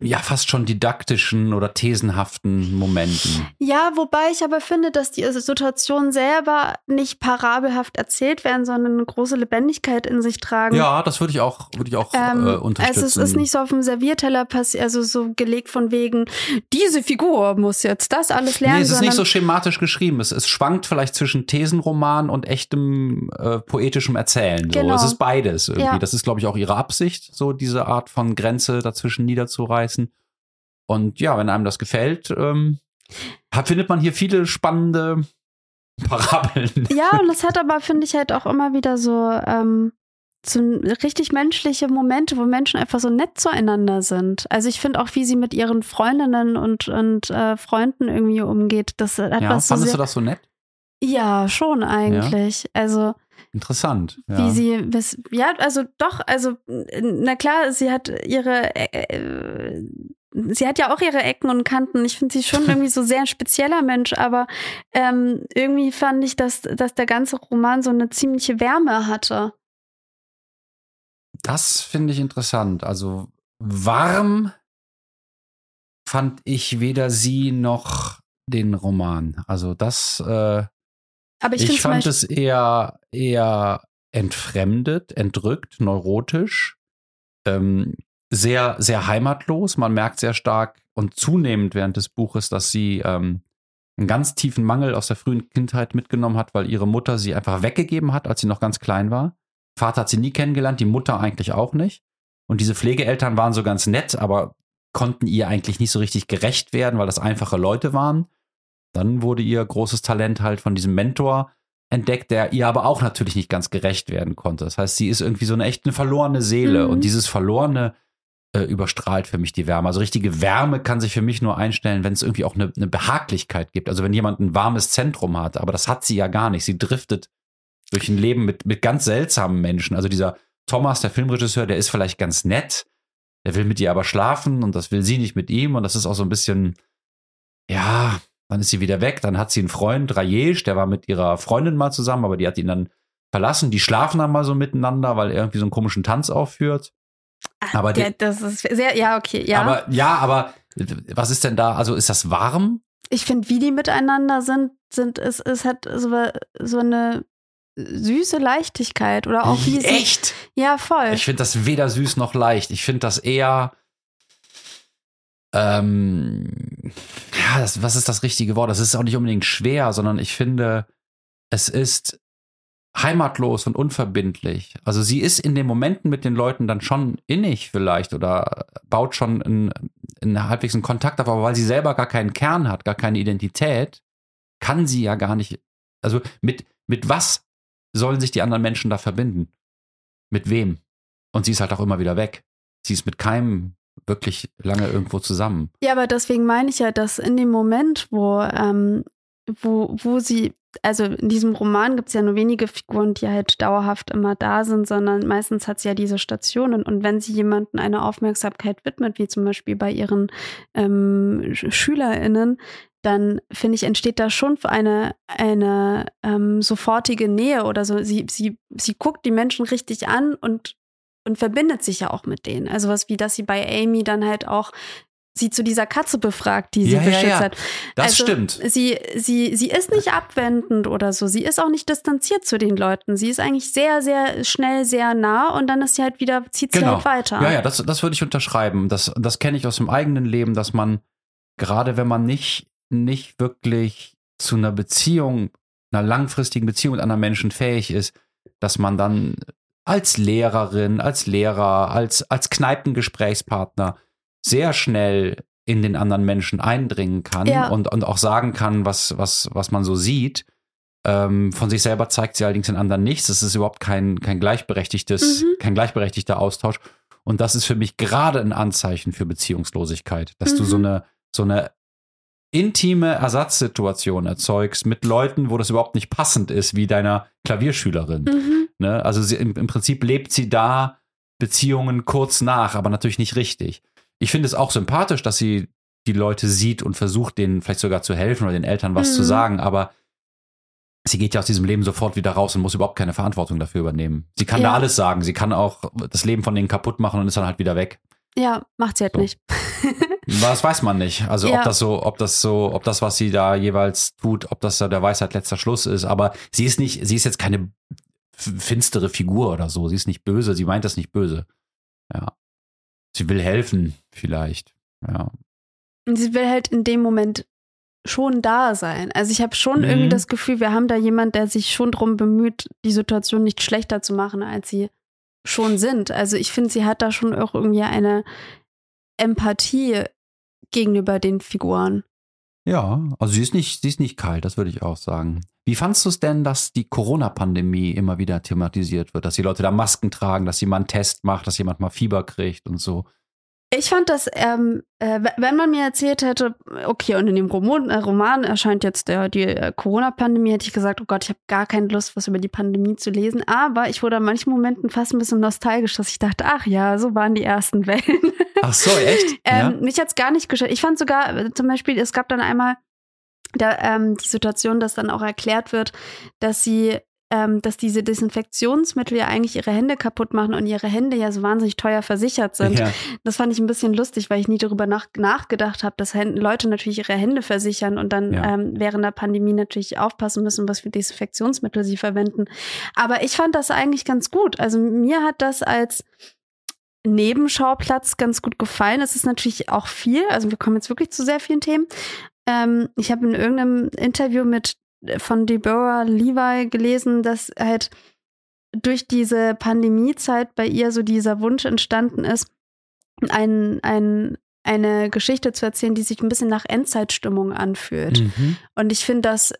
[SPEAKER 3] ja, fast schon didaktischen oder thesenhaften Momenten.
[SPEAKER 2] Ja, wobei ich aber finde, dass die Situationen selber nicht parabelhaft erzählt werden, sondern eine große Lebendigkeit in sich tragen.
[SPEAKER 3] Ja, das würde ich auch, würde ich auch
[SPEAKER 2] Ähm,
[SPEAKER 3] äh, unterstützen.
[SPEAKER 2] also es ist nicht so auf dem Servierteller passiert, also so gelegt von wegen, diese Figur muss jetzt das alles lernen,
[SPEAKER 3] Nee, es ist nicht so schematisch geschrieben. Es, es schwankt vielleicht zwischen Thesenroman und echtem äh, poetischem Erzählen. So.
[SPEAKER 2] Genau.
[SPEAKER 3] Es ist beides irgendwie.
[SPEAKER 2] Ja.
[SPEAKER 3] Das ist, glaube ich, auch ihre Absicht, so diese Art von Grenze dazwischen niederzureißen. Und ja, wenn einem das gefällt, ähm, findet man hier viele spannende [laughs] Parabeln.
[SPEAKER 2] ja, und das hat aber, finde ich, halt auch immer wieder so, ähm, so richtig menschliche Momente, wo Menschen einfach so nett zueinander sind. Also ich finde auch, wie sie mit ihren Freundinnen und, und äh, Freunden irgendwie umgeht, das hat
[SPEAKER 3] Ja,
[SPEAKER 2] was so
[SPEAKER 3] fandest
[SPEAKER 2] sehr,
[SPEAKER 3] du das so nett?
[SPEAKER 2] Ja, schon eigentlich. Also
[SPEAKER 3] Interessant. Ja.
[SPEAKER 2] wie sie bis ja also doch also na klar sie hat ihre äh, äh, sie hat ja auch ihre Ecken und Kanten ich finde sie schon [laughs] irgendwie so sehr ein spezieller Mensch aber ähm, irgendwie fand ich dass dass der ganze Roman so eine ziemliche Wärme hatte
[SPEAKER 3] Das finde ich interessant. Also warm fand ich weder sie noch den Roman. Also das, äh,
[SPEAKER 2] aber ich,
[SPEAKER 3] ich, fand es eher, eher entfremdet, entrückt, neurotisch, ähm, sehr, sehr heimatlos. Man merkt sehr stark und zunehmend während des Buches, dass sie ähm, einen ganz tiefen Mangel aus der frühen Kindheit mitgenommen hat, weil ihre Mutter sie einfach weggegeben hat, als sie noch ganz klein war. Vater hat sie nie kennengelernt, die Mutter eigentlich auch nicht. Und diese Pflegeeltern waren so ganz nett, aber konnten ihr eigentlich nicht so richtig gerecht werden, weil das einfache Leute waren. Dann wurde ihr großes Talent halt von diesem Mentor entdeckt, der ihr aber auch natürlich nicht ganz gerecht werden konnte. Das heißt, sie ist irgendwie so eine echt eine verlorene Seele.
[SPEAKER 2] Mhm.
[SPEAKER 3] Und dieses verlorene äh, überstrahlt für mich die Wärme. Also richtige Wärme kann sich für mich nur einstellen, wenn es irgendwie auch eine, eine Behaglichkeit gibt. Also wenn jemand ein warmes Zentrum hat, aber das hat sie ja gar nicht. Sie driftet durch ein Leben mit, mit ganz seltsamen Menschen. Also dieser Thomas, der Filmregisseur, der ist vielleicht ganz nett, der will mit ihr aber schlafen und das will sie nicht mit ihm und das ist auch so ein bisschen, ja, dann ist sie wieder weg, dann hat sie einen Freund, Rajesh, der war mit ihrer Freundin mal zusammen, aber die hat ihn dann verlassen. Die schlafen dann mal so miteinander, weil er irgendwie so einen komischen Tanz aufführt.
[SPEAKER 2] Aber der, das ist sehr, ja, okay, ja.
[SPEAKER 3] Aber ja, aber was ist denn da? Also ist das warm?
[SPEAKER 2] Ich finde, wie die miteinander sind, sind es, es hat so, so eine süße Leichtigkeit oder auch wie sie.
[SPEAKER 3] Echt?
[SPEAKER 2] Ja, voll.
[SPEAKER 3] Ich finde das weder süß noch leicht. Ich finde das eher. Ähm, ja, das, was ist das richtige Wort? Das ist auch nicht unbedingt schwer, sondern ich finde, es ist heimatlos und unverbindlich. Also sie ist in den Momenten mit den Leuten dann schon innig vielleicht oder baut schon in, in halbwegs einen Kontakt auf, aber weil sie selber gar keinen Kern hat, gar keine Identität, kann sie ja gar nicht, also mit, mit was sollen sich die anderen Menschen da verbinden? Mit wem? Und sie ist halt auch immer wieder weg. Sie ist mit keinem wirklich lange irgendwo zusammen.
[SPEAKER 2] Ja, aber deswegen meine ich ja, dass in dem Moment, wo, ähm, wo, wo sie, also in diesem Roman gibt es ja nur wenige Figuren, die halt dauerhaft immer da sind, sondern meistens hat sie ja diese Stationen. Und wenn sie jemanden eine Aufmerksamkeit widmet, wie zum Beispiel bei ihren ähm, SchülerInnen, dann finde ich, entsteht da schon eine, eine ähm, sofortige Nähe oder so. Sie, sie, sie guckt die Menschen richtig an und, und verbindet sich ja auch mit denen. Also was wie, dass sie bei Amy dann halt auch sie zu dieser Katze befragt, die sie
[SPEAKER 3] Ja, ja,
[SPEAKER 2] beschützt
[SPEAKER 3] ja.
[SPEAKER 2] hat.
[SPEAKER 3] Das
[SPEAKER 2] also,
[SPEAKER 3] stimmt.
[SPEAKER 2] Sie, sie, sie ist nicht abwendend oder so. Sie ist auch nicht distanziert zu den Leuten. Sie ist eigentlich sehr, sehr schnell, sehr nah und dann ist sie halt wieder, zieht sie
[SPEAKER 3] Genau.
[SPEAKER 2] halt weiter.
[SPEAKER 3] Ja, ja, das, das würde ich unterschreiben. Das, das kenne ich aus dem eigenen Leben, dass man, gerade wenn man nicht, nicht wirklich zu einer Beziehung, einer langfristigen Beziehung mit anderen Menschen fähig ist, dass man dann als Lehrerin, als Lehrer, als, als Kneipengesprächspartner sehr schnell in den anderen Menschen eindringen kann
[SPEAKER 2] Ja.
[SPEAKER 3] und, und auch sagen kann, was, was, was man so sieht. Ähm, von sich selber zeigt sie allerdings den anderen nichts. Es ist überhaupt kein, kein gleichberechtigtes,
[SPEAKER 2] Mhm.
[SPEAKER 3] kein gleichberechtigter Austausch. Und das ist für mich gerade ein Anzeichen für Beziehungslosigkeit, dass du
[SPEAKER 2] Mhm.
[SPEAKER 3] so eine, so eine intime Ersatzsituation erzeugst mit Leuten, wo das überhaupt nicht passend ist, wie deiner Klavierschülerin.
[SPEAKER 2] Mhm.
[SPEAKER 3] Ne? Also sie, im, im Prinzip lebt sie da Beziehungen kurz nach, aber natürlich nicht richtig. Ich finde es auch sympathisch, dass sie die Leute sieht und versucht, denen vielleicht sogar zu helfen oder den Eltern was
[SPEAKER 2] Mhm.
[SPEAKER 3] zu sagen, aber sie geht ja aus diesem Leben sofort wieder raus und muss überhaupt keine Verantwortung dafür übernehmen. Sie kann da
[SPEAKER 2] Ja.
[SPEAKER 3] alles sagen, sie kann auch das Leben von denen kaputt machen und ist dann halt wieder weg.
[SPEAKER 2] Ja, macht sie halt
[SPEAKER 3] So.
[SPEAKER 2] nicht. [laughs]
[SPEAKER 3] Das weiß man nicht. Also
[SPEAKER 2] Ja.
[SPEAKER 3] ob das so, ob das so, ob das, was sie da jeweils tut, ob das da der Weisheit letzter Schluss ist. Aber sie ist nicht, sie ist jetzt keine finstere Figur oder so. Sie ist nicht böse. Sie meint das nicht böse. Ja. Sie will helfen, vielleicht. Ja.
[SPEAKER 2] Und sie will halt in dem Moment schon da sein. Also ich habe schon
[SPEAKER 3] Mhm.
[SPEAKER 2] irgendwie das Gefühl, wir haben da jemand, der sich schon drum bemüht, die Situation nicht schlechter zu machen, als sie schon sind. Also ich finde, sie hat da schon auch irgendwie eine Empathie gegenüber den Figuren.
[SPEAKER 3] Ja, also sie ist nicht, sie ist nicht kalt, das würde ich auch sagen. Wie fandst du es denn, dass die Corona-Pandemie immer wieder thematisiert wird, dass die Leute da Masken tragen, dass jemand einen Test macht, dass jemand mal Fieber kriegt und so?
[SPEAKER 2] Ich fand das, ähm, äh, wenn man mir erzählt hätte, okay, und in dem Roman, äh, Roman erscheint jetzt der, die äh, Corona-Pandemie, hätte ich gesagt, oh Gott, ich habe gar keine Lust, was über die Pandemie zu lesen. Aber ich wurde an manchen Momenten fast ein bisschen nostalgisch, dass ich dachte, ach ja, so waren die ersten Wellen. [laughs]
[SPEAKER 3] Ach so, echt? [laughs]
[SPEAKER 2] ähm, Mich hat's gar nicht gestört. Ich fand sogar, äh, zum Beispiel, es gab dann einmal da, ähm, die Situation, dass dann auch erklärt wird, dass sie ähm, dass diese Desinfektionsmittel ja eigentlich ihre Hände kaputt machen und ihre Hände ja so wahnsinnig teuer versichert sind.
[SPEAKER 3] ja.
[SPEAKER 2] Das fand ich ein bisschen lustig, weil ich nie darüber nach, nachgedacht habe, dass Hän- Leute natürlich ihre Hände versichern und dann
[SPEAKER 3] Ja.
[SPEAKER 2] ähm, während der Pandemie natürlich aufpassen müssen, was für Desinfektionsmittel sie verwenden. Aber ich fand das eigentlich ganz gut. Also mir hat das als Nebenschauplatz ganz gut gefallen. Es ist natürlich auch viel, also wir kommen jetzt wirklich zu sehr vielen Themen. Ähm, ich habe in irgendeinem Interview mit von Deborah Levi gelesen, dass halt durch diese Pandemiezeit bei ihr so dieser Wunsch entstanden ist, ein, ein, eine Geschichte zu erzählen, die sich ein bisschen nach Endzeitstimmung anfühlt.
[SPEAKER 3] Mhm.
[SPEAKER 2] Und ich finde das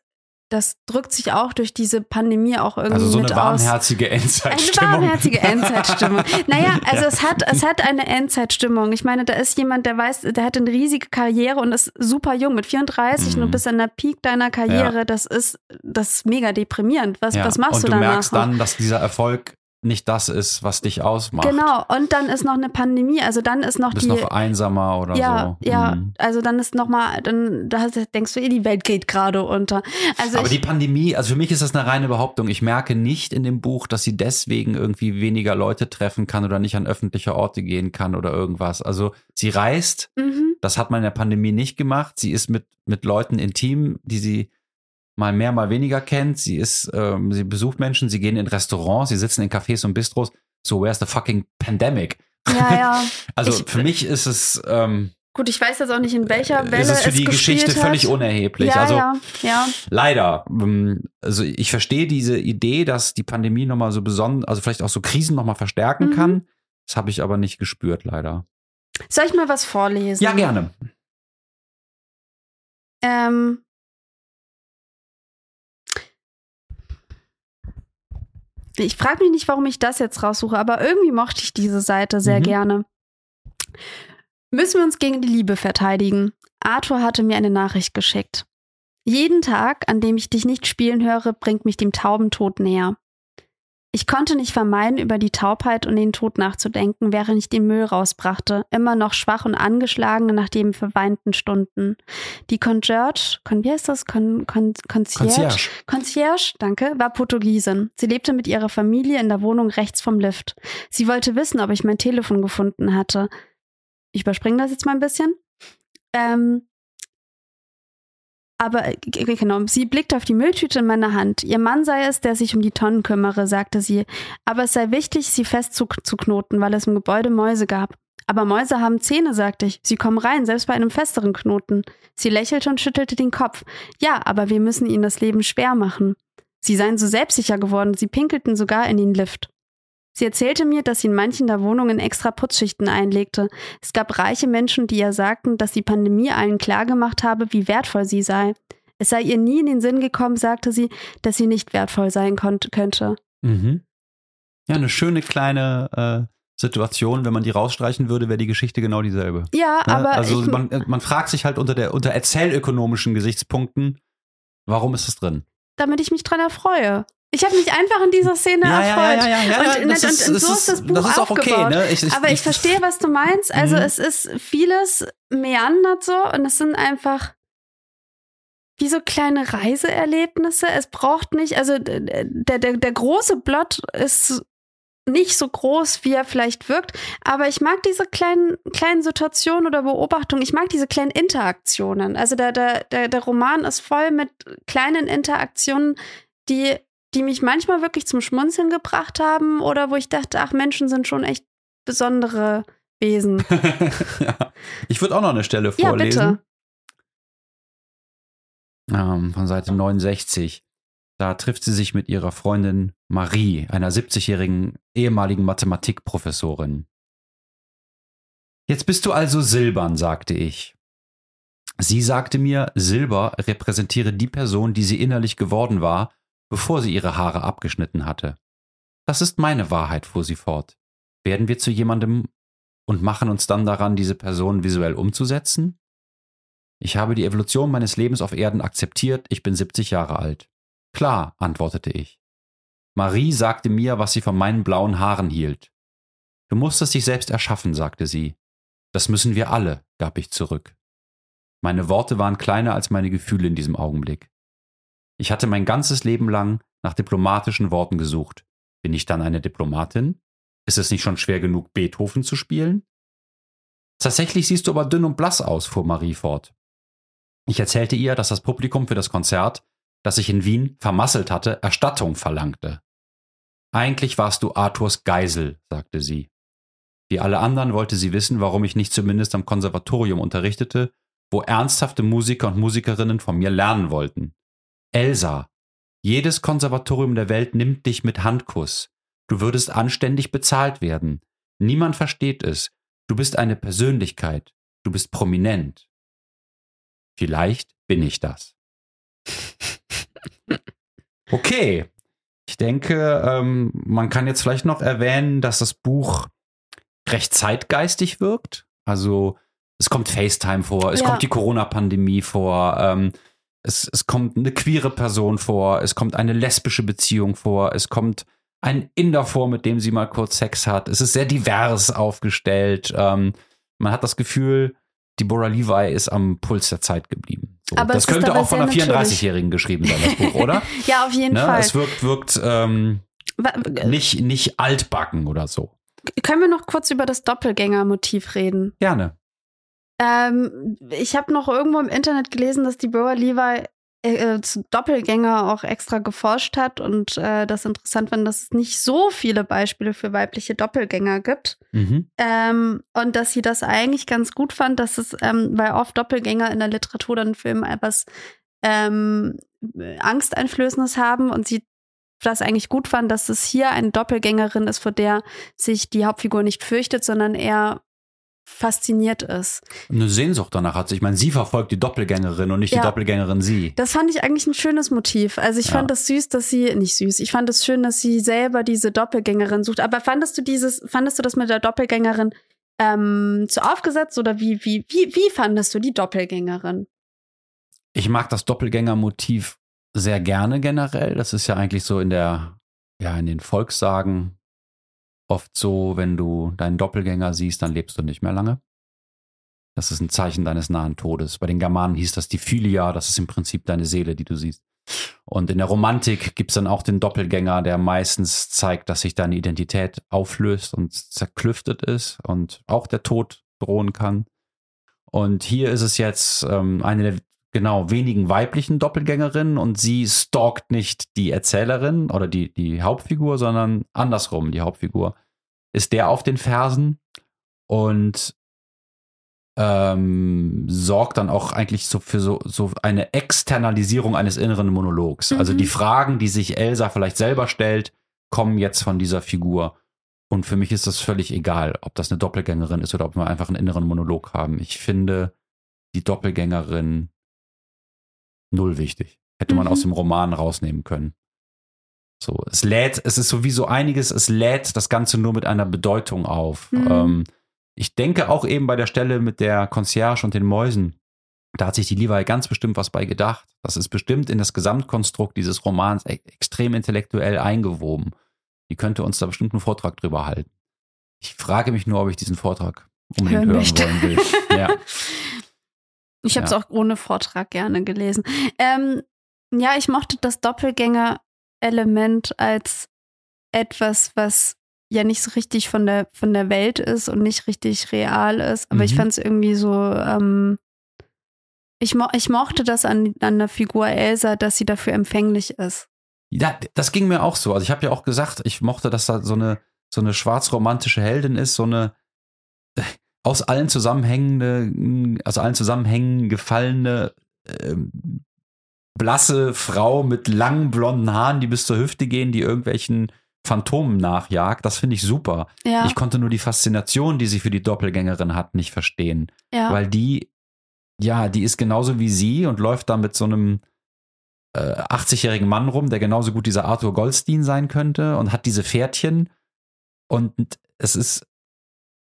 [SPEAKER 2] das drückt sich auch durch diese Pandemie auch irgendwie
[SPEAKER 3] Also so eine warmherzige. Endzeitstimmung.
[SPEAKER 2] Eine warmherzige Endzeitstimmung. Naja, [laughs] also es hat, es hat eine Endzeitstimmung. Ich meine, da ist jemand, der weiß, der hat eine riesige Karriere und ist super jung mit 34
[SPEAKER 3] Mhm.
[SPEAKER 2] und bist an der Peak deiner Karriere.
[SPEAKER 3] Ja.
[SPEAKER 2] Das ist, das ist mega deprimierend. Was,
[SPEAKER 3] Ja,
[SPEAKER 2] was machst
[SPEAKER 3] und
[SPEAKER 2] du
[SPEAKER 3] du
[SPEAKER 2] danach?
[SPEAKER 3] merkst dann, dass dieser Erfolg nicht das ist, was dich ausmacht.
[SPEAKER 2] Genau, und dann ist noch eine Pandemie, also dann ist noch
[SPEAKER 3] Du bist
[SPEAKER 2] die.
[SPEAKER 3] noch einsamer oder
[SPEAKER 2] ja,
[SPEAKER 3] so.
[SPEAKER 2] ja,
[SPEAKER 3] Mhm.
[SPEAKER 2] also dann ist noch mal, dann da denkst du, eh, die Welt geht gerade unter. Also
[SPEAKER 3] Aber
[SPEAKER 2] ich,
[SPEAKER 3] die Pandemie, also für mich ist das eine reine Behauptung. Ich merke nicht in dem Buch, dass sie deswegen irgendwie weniger Leute treffen kann oder nicht an öffentliche Orte gehen kann oder irgendwas. Also sie reist,
[SPEAKER 2] mhm,
[SPEAKER 3] das hat man in der Pandemie nicht gemacht. Sie ist mit, mit Leuten intim, die sie mal mehr, mal weniger kennt. Sie ist, ähm, sie besucht Menschen, sie gehen in Restaurants, sie sitzen in Cafés und Bistros. So, where's the fucking pandemic?
[SPEAKER 2] ja, ja. [laughs]
[SPEAKER 3] Also
[SPEAKER 2] Ich-
[SPEAKER 3] für mich ist es, ähm,
[SPEAKER 2] Gut, ich weiß jetzt auch nicht, in welcher Welle
[SPEAKER 3] ist es für die Geschichte
[SPEAKER 2] hat.
[SPEAKER 3] völlig unerheblich.
[SPEAKER 2] Ja,
[SPEAKER 3] also
[SPEAKER 2] ja, ja.
[SPEAKER 3] Leider. Ähm, Also ich verstehe diese Idee, dass die Pandemie nochmal so besonders, also vielleicht auch so Krisen nochmal verstärken
[SPEAKER 2] Mhm.
[SPEAKER 3] kann. Das habe ich aber nicht gespürt, leider.
[SPEAKER 2] Soll ich mal was vorlesen?
[SPEAKER 3] Ja, gerne.
[SPEAKER 2] Ähm, ich frage mich nicht, warum ich das jetzt raussuche, aber irgendwie mochte ich diese Seite sehr
[SPEAKER 3] Mhm.
[SPEAKER 2] gerne. Müssen wir uns gegen die Liebe verteidigen? Arthur hatte mir eine Nachricht geschickt. Jeden Tag, an dem ich dich nicht spielen höre, bringt mich dem Taubentod näher. Ich konnte nicht vermeiden, über die Taubheit und den Tod nachzudenken, während ich den Müll rausbrachte, immer noch schwach und angeschlagen nach den verweinten Stunden. Die Concierge, Con, wie heißt das? Con, Con, Concierge?
[SPEAKER 3] Concierge.
[SPEAKER 2] Concierge, danke, war Portugiesin. Sie lebte mit ihrer Familie in der Wohnung rechts vom Lift. Sie wollte wissen, ob ich mein Telefon gefunden hatte. Ich überspringe das jetzt mal ein bisschen. Ähm, aber äh, genau, sie blickte auf die Mülltüte in meiner Hand. Ihr Mann sei es, der sich um die Tonnen kümmere, sagte sie. Aber es sei wichtig, sie fest zu, zu knoten, weil es im Gebäude Mäuse gab. Aber Mäuse haben Zähne, sagte ich. Sie kommen rein, selbst bei einem festeren Knoten. Sie lächelte und schüttelte den Kopf. Ja, aber wir müssen ihnen das Leben schwer machen. Sie seien so selbstsicher geworden, sie pinkelten sogar in den Lift. Sie erzählte mir, dass sie in manchen der Wohnungen extra Putzschichten einlegte. Es gab reiche Menschen, die ihr sagten, dass die Pandemie allen klargemacht habe, wie wertvoll sie sei. Es sei ihr nie in den Sinn gekommen, sagte sie, dass sie nicht wertvoll sein könnte.
[SPEAKER 3] Mhm. Ja, eine schöne kleine äh, Situation. Wenn man die rausstreichen würde, wäre die Geschichte genau dieselbe.
[SPEAKER 2] Ja,
[SPEAKER 3] Ne?
[SPEAKER 2] aber
[SPEAKER 3] also man, äh, man fragt sich halt unter, der, unter erzählökonomischen Gesichtspunkten, warum ist es drin?
[SPEAKER 2] damit ich mich dran erfreue. Ich habe mich einfach in dieser Szene erfreut. Und- und- und so ist das Buch
[SPEAKER 3] das ist auch okay.
[SPEAKER 2] aufgebaut.
[SPEAKER 3] Ne? Ich, ich,
[SPEAKER 2] Aber ich verstehe, was du meinst. Also
[SPEAKER 3] Mhm.
[SPEAKER 2] es ist vieles meandert so und es sind einfach wie so kleine Reiseerlebnisse. Es braucht nicht, also der, der, der große Plot ist nicht so groß, wie er vielleicht wirkt, aber ich mag diese kleinen, kleinen Situationen oder Beobachtungen, ich mag diese kleinen Interaktionen. Also der, der, der, der Roman ist voll mit kleinen Interaktionen, die, die mich manchmal wirklich zum Schmunzeln gebracht haben oder wo ich dachte, ach, Menschen sind schon echt besondere Wesen. [laughs]
[SPEAKER 3] ja. Ich würde auch noch eine Stelle
[SPEAKER 2] Ja,
[SPEAKER 3] vorlesen.
[SPEAKER 2] bitte.
[SPEAKER 3] Ähm, von Seite 69. Da trifft sie sich mit ihrer Freundin Marie, einer 70-jährigen ehemaligen Mathematikprofessorin. Jetzt bist du also silbern, sagte ich. Sie sagte mir, Silber repräsentiere die Person, die sie innerlich geworden war, bevor sie ihre Haare abgeschnitten hatte. Das ist meine Wahrheit, fuhr sie fort. Werden wir zu jemandem und machen uns dann daran, diese Person visuell umzusetzen? Ich habe die Evolution meines Lebens auf Erden akzeptiert, ich bin 70 Jahre alt. Klar, antwortete ich. Marie sagte mir, was sie von meinen blauen Haaren hielt. Du musst es dich selbst erschaffen, sagte sie. Das müssen wir alle, gab ich zurück. Meine Worte waren kleiner als meine Gefühle in diesem Augenblick. Ich hatte mein ganzes Leben lang nach diplomatischen Worten gesucht. Bin ich dann eine Diplomatin? Ist es nicht schon schwer genug, Beethoven zu spielen? Tatsächlich siehst du aber dünn und blass aus, fuhr Marie fort. Ich erzählte ihr, dass das Publikum für das Konzert, das ich in Wien vermasselt hatte, Erstattung verlangte. Eigentlich warst du Arthurs Geisel, sagte sie. Wie alle anderen wollte sie wissen, warum ich nicht zumindest am Konservatorium unterrichtete, wo ernsthafte Musiker und Musikerinnen von mir lernen wollten. Elsa, jedes Konservatorium der Welt nimmt dich mit Handkuss. Du würdest anständig bezahlt werden. Niemand versteht es. Du bist eine Persönlichkeit. Du bist prominent. Vielleicht bin ich das. [laughs] Okay. Ich denke, ähm, man kann jetzt vielleicht noch erwähnen, dass das Buch recht zeitgeistig wirkt. Also es kommt FaceTime vor, es
[SPEAKER 2] Ja.
[SPEAKER 3] kommt die Corona-Pandemie vor, ähm, es, es kommt eine queere Person vor, es kommt eine lesbische Beziehung vor, es kommt ein Inder vor, mit dem sie mal kurz Sex hat. Es ist sehr divers aufgestellt. Ähm, man hat das Gefühl, Deborah Levi ist am Puls der Zeit geblieben. So,
[SPEAKER 2] Aber
[SPEAKER 3] das könnte
[SPEAKER 2] dabei
[SPEAKER 3] auch von einer
[SPEAKER 2] sehr natürlich.
[SPEAKER 3] 34-Jährigen geschrieben sein, das Buch, oder? [laughs]
[SPEAKER 2] Ja, auf jeden
[SPEAKER 3] ne?
[SPEAKER 2] Fall.
[SPEAKER 3] Es wirkt, wirkt ähm, nicht, nicht altbacken oder so.
[SPEAKER 2] Können wir noch kurz über das Doppelgänger-Motiv reden?
[SPEAKER 3] Gerne.
[SPEAKER 2] Ähm, ich habe noch irgendwo im Internet gelesen, dass die Bauer Levi äh, äh, zu Doppelgänger auch extra geforscht hat und äh, das interessant fand, dass es nicht so viele Beispiele für weibliche Doppelgänger gibt.
[SPEAKER 3] Mhm.
[SPEAKER 2] Ähm, und dass sie das eigentlich ganz gut fand, dass es, ähm, weil oft Doppelgänger in der Literatur dann Film etwas ähm, Angsteinflößendes haben und sie das eigentlich gut fand, dass es hier eine Doppelgängerin ist, vor der sich die Hauptfigur nicht fürchtet, sondern eher fasziniert ist.
[SPEAKER 3] Eine Sehnsucht danach hat sie. Ich meine, sie verfolgt die Doppelgängerin und nicht
[SPEAKER 2] Ja.
[SPEAKER 3] die Doppelgängerin sie.
[SPEAKER 2] Das fand ich eigentlich ein schönes Motiv. Also ich
[SPEAKER 3] Ja.
[SPEAKER 2] fand das süß, dass sie, nicht süß, ich fand es schön, dass sie selber diese Doppelgängerin sucht. Aber fandest du dieses, fandest du das mit der Doppelgängerin ähm, zu aufgesetzt oder wie, wie, wie, wie fandest du die Doppelgängerin?
[SPEAKER 3] Ich mag das Doppelgängermotiv sehr gerne generell. Das ist ja eigentlich so in der, ja, in den Volkssagen oft so, wenn du deinen Doppelgänger siehst, dann lebst du nicht mehr lange. Das ist ein Zeichen deines nahen Todes. Bei den Germanen hieß das die Philia, das ist im Prinzip deine Seele, die du siehst. Und in der Romantik gibt es dann auch den Doppelgänger, der meistens zeigt, dass sich deine Identität auflöst und zerklüftet ist und auch der Tod drohen kann. Und hier ist es jetzt ähm, eine der genau wenigen weiblichen Doppelgängerinnen und sie stalkt nicht die Erzählerin oder die, die Hauptfigur, sondern andersrum. Die Hauptfigur ist der auf den Fersen und ähm, sorgt dann auch eigentlich so für so, so eine Externalisierung eines inneren Monologs. Also
[SPEAKER 2] Mhm.
[SPEAKER 3] die Fragen, die sich Elsa vielleicht selber stellt, kommen jetzt von dieser Figur. Und für mich ist das völlig egal, ob das eine Doppelgängerin ist oder ob wir einfach einen inneren Monolog haben. Ich finde die Doppelgängerin null wichtig. Hätte man
[SPEAKER 2] Mhm.
[SPEAKER 3] aus dem Roman rausnehmen können. So, es lädt, es ist sowieso einiges, es lädt das Ganze nur mit einer Bedeutung auf.
[SPEAKER 2] Mhm.
[SPEAKER 3] Ähm, ich denke auch eben bei der Stelle mit der Concierge und den Mäusen, da hat sich die Levi ganz bestimmt was bei gedacht. Das ist bestimmt in das Gesamtkonstrukt dieses Romans e extrem intellektuell eingewoben. Die könnte uns da bestimmt einen Vortrag drüber halten. Ich frage mich nur, ob ich diesen Vortrag unbedingt
[SPEAKER 2] Hören
[SPEAKER 3] hören, wollen will. [laughs] Ja.
[SPEAKER 2] Ich habe es
[SPEAKER 3] Ja.
[SPEAKER 2] auch ohne Vortrag gerne gelesen. Ähm, ja, ich mochte das Doppelgänger-Element als etwas, was ja nicht so richtig von der, von der Welt ist und nicht richtig real ist. Aber ich
[SPEAKER 3] Mhm.
[SPEAKER 2] fand es irgendwie so, ähm, ich, mo ich mochte das an, an der Figur Elsa, dass sie dafür empfänglich ist.
[SPEAKER 3] Ja, das ging mir auch so. Also ich habe ja auch gesagt, ich mochte, dass da so eine, so eine schwarzromantische Heldin ist, so eine aus allen Zusammenhängen, aus allen Zusammenhängen gefallene, ähm, blasse Frau mit langen blonden Haaren, die bis zur Hüfte gehen, die irgendwelchen Phantomen nachjagt. Das finde ich super.
[SPEAKER 2] Ja,
[SPEAKER 3] Ich konnte nur die Faszination, die sie für die Doppelgängerin hat, nicht verstehen.
[SPEAKER 2] ja.
[SPEAKER 3] Weil die, ja, die ist genauso wie sie und läuft da mit so einem äh, 80-jährigen Mann rum, der genauso gut dieser Arthur Goldstein sein könnte und hat diese Pferdchen. Und es ist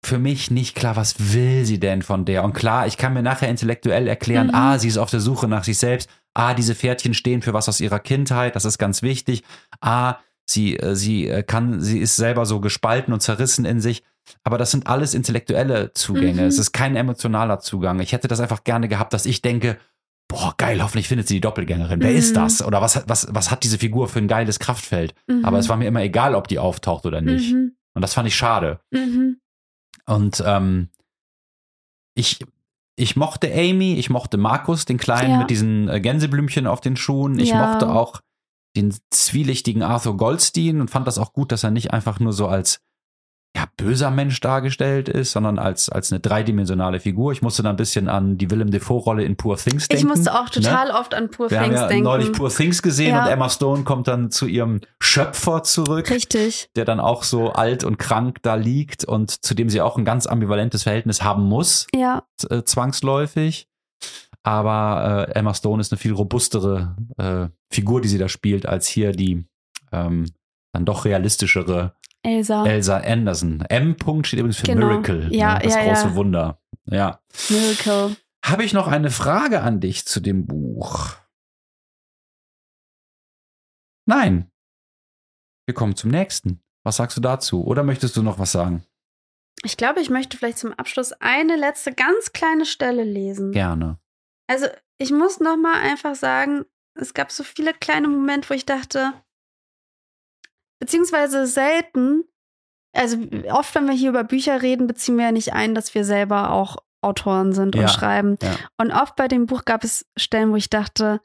[SPEAKER 3] für mich nicht klar, was will sie denn von der? Und klar, ich kann mir nachher intellektuell erklären,
[SPEAKER 2] Mhm.
[SPEAKER 3] ah, sie ist auf der Suche nach sich selbst. Ah, diese Pferdchen stehen für was aus ihrer Kindheit, das ist ganz wichtig. Ah, sie, äh, sie äh, kann, sie ist selber so gespalten und zerrissen in sich. Aber das sind alles intellektuelle Zugänge.
[SPEAKER 2] Mhm.
[SPEAKER 3] Es ist kein emotionaler Zugang. Ich hätte das einfach gerne gehabt, dass ich denke, boah, geil, hoffentlich findet sie die Doppelgängerin. Wer
[SPEAKER 2] Mhm.
[SPEAKER 3] ist das? Oder was, hat- was, was hat diese Figur für ein geiles Kraftfeld?
[SPEAKER 2] Mhm.
[SPEAKER 3] Aber es war mir immer egal, ob die auftaucht oder nicht.
[SPEAKER 2] Mhm.
[SPEAKER 3] Und das fand ich schade. Und ähm, ich, ich mochte Amy, ich mochte Markus, den Kleinen
[SPEAKER 2] Ja.
[SPEAKER 3] mit diesen äh, Gänseblümchen auf den Schuhen. Ich
[SPEAKER 2] Ja.
[SPEAKER 3] mochte auch den zwielichtigen Arthur Goldstein und fand das auch gut, dass er nicht einfach nur so als ja, böser Mensch dargestellt ist, sondern als, als eine dreidimensionale Figur. Ich musste da ein bisschen an die Willem Dafoe-Rolle in Poor Things denken.
[SPEAKER 2] Ich musste auch
[SPEAKER 3] ne?
[SPEAKER 2] total oft an Poor
[SPEAKER 3] Wir haben
[SPEAKER 2] Things
[SPEAKER 3] ja
[SPEAKER 2] denken.
[SPEAKER 3] neulich Poor Things gesehen
[SPEAKER 2] Ja.
[SPEAKER 3] und Emma Stone kommt dann zu ihrem Schöpfer zurück
[SPEAKER 2] Richtig.
[SPEAKER 3] der dann auch so alt und krank da liegt und zu dem sie auch ein ganz ambivalentes Verhältnis haben muss,
[SPEAKER 2] Ja.
[SPEAKER 3] äh, zwangsläufig. aber äh, Emma Stone ist eine viel robustere äh, Figur, die sie da spielt, als hier die ähm, dann doch realistischere
[SPEAKER 2] Elsa.
[SPEAKER 3] Elsa Anderson. M. -Punkt steht übrigens für
[SPEAKER 2] Genau.
[SPEAKER 3] Miracle,
[SPEAKER 2] Ja,
[SPEAKER 3] ne? das
[SPEAKER 2] ja,
[SPEAKER 3] große
[SPEAKER 2] ja.
[SPEAKER 3] Wunder. Ja.
[SPEAKER 2] Miracle.
[SPEAKER 3] Habe ich noch eine Frage an dich zu dem Buch? Nein. Wir kommen zum nächsten. Was sagst du dazu? Oder möchtest du noch was sagen?
[SPEAKER 2] Ich glaube, ich möchte vielleicht zum Abschluss eine letzte ganz kleine Stelle lesen.
[SPEAKER 3] Gerne.
[SPEAKER 2] Also, ich muss noch mal einfach sagen, es gab so viele kleine Momente, wo ich dachte, beziehungsweise selten, also oft, wenn wir hier über Bücher reden, beziehen wir ja nicht ein, dass wir selber auch Autoren sind und
[SPEAKER 3] Ja,
[SPEAKER 2] schreiben.
[SPEAKER 3] ja.
[SPEAKER 2] Und oft bei dem Buch gab es Stellen, wo ich dachte,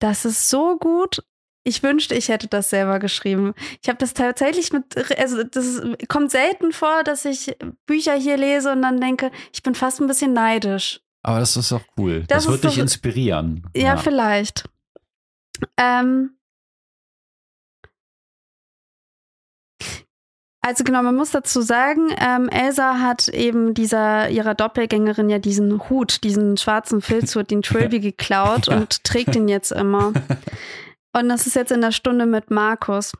[SPEAKER 2] das ist so gut. Ich wünschte, ich hätte das selber geschrieben. Ich habe das tatsächlich mit, also das kommt selten vor, dass ich Bücher hier lese und dann denke, ich bin fast ein bisschen neidisch.
[SPEAKER 3] Aber das ist doch cool.
[SPEAKER 2] Das
[SPEAKER 3] Das, wird dich inspirieren.
[SPEAKER 2] Ja, vielleicht. Ähm, also genau, man muss dazu sagen, ähm, Elsa hat eben dieser ihrer Doppelgängerin ja diesen Hut, diesen schwarzen Filzhut, den [laughs] Trilby geklaut
[SPEAKER 3] Ja.
[SPEAKER 2] und trägt ihn jetzt immer. [laughs] Und das ist jetzt in der Stunde mit Markus.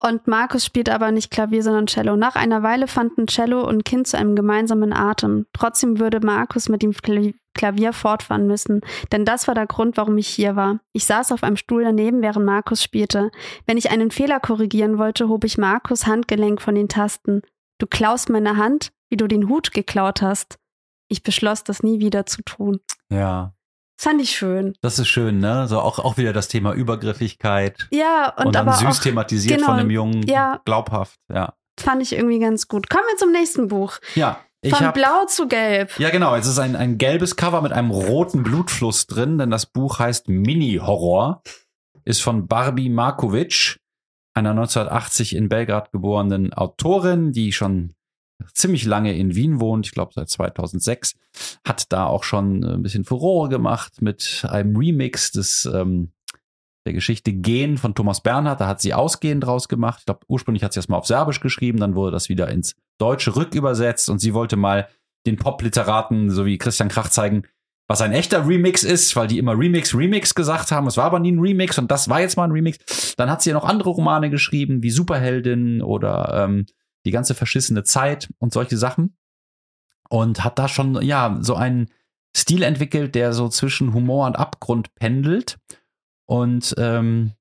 [SPEAKER 2] Und Markus spielt aber nicht Klavier, sondern Cello. Nach einer Weile fanden Cello und Kind zu einem gemeinsamen Atem. Trotzdem würde Markus mit dem Klavier fortfahren müssen, denn das war der Grund, warum ich hier war. Ich saß auf einem Stuhl daneben, während Markus spielte. Wenn ich einen Fehler korrigieren wollte, hob ich Markus Handgelenk von den Tasten. Du klaust meine Hand, wie du den Hut geklaut hast. Ich beschloss, das nie wieder zu tun.
[SPEAKER 3] Ja.
[SPEAKER 2] Das fand ich schön.
[SPEAKER 3] Das ist schön, ne? So auch, auch wieder das Thema Übergriffigkeit.
[SPEAKER 2] Ja, und,
[SPEAKER 3] Und, dann
[SPEAKER 2] aber
[SPEAKER 3] süß
[SPEAKER 2] auch
[SPEAKER 3] thematisiert
[SPEAKER 2] genau,
[SPEAKER 3] von dem Jungen.
[SPEAKER 2] ja.
[SPEAKER 3] Glaubhaft, ja.
[SPEAKER 2] fand ich irgendwie ganz gut. Kommen wir zum nächsten Buch.
[SPEAKER 3] Ja, ich
[SPEAKER 2] Von
[SPEAKER 3] habe
[SPEAKER 2] Blau zu Gelb.
[SPEAKER 3] Ja, genau. Es ist ein, ein gelbes Cover mit einem roten Blutfluss drin, denn das Buch heißt Mini-Horror, ist von Barbie Markovic, einer 1980 in Belgrad geborenen Autorin, die schon ziemlich lange in Wien wohnt, ich glaube seit 2006, hat da auch schon ein bisschen Furore gemacht mit einem Remix des ähm, der Geschichte Gen von Thomas Bernhard. Da hat sie Ausgehen draus gemacht. Ich glaube, ursprünglich hat sie das mal auf Serbisch geschrieben, dann wurde das wieder ins Deutsche rückübersetzt und sie wollte mal den Pop-Literaten, so wie Christian Krach, zeigen, was ein echter Remix ist, weil die immer Remix, Remix gesagt haben. Es war aber nie ein Remix und das war jetzt mal ein Remix. Dann hat sie ja noch andere Romane geschrieben, wie Superheldin oder ähm, die ganze verschissene Zeit und solche Sachen. Und hat da schon, ja, so einen Stil entwickelt, der so zwischen Humor und Abgrund pendelt. Und ähm,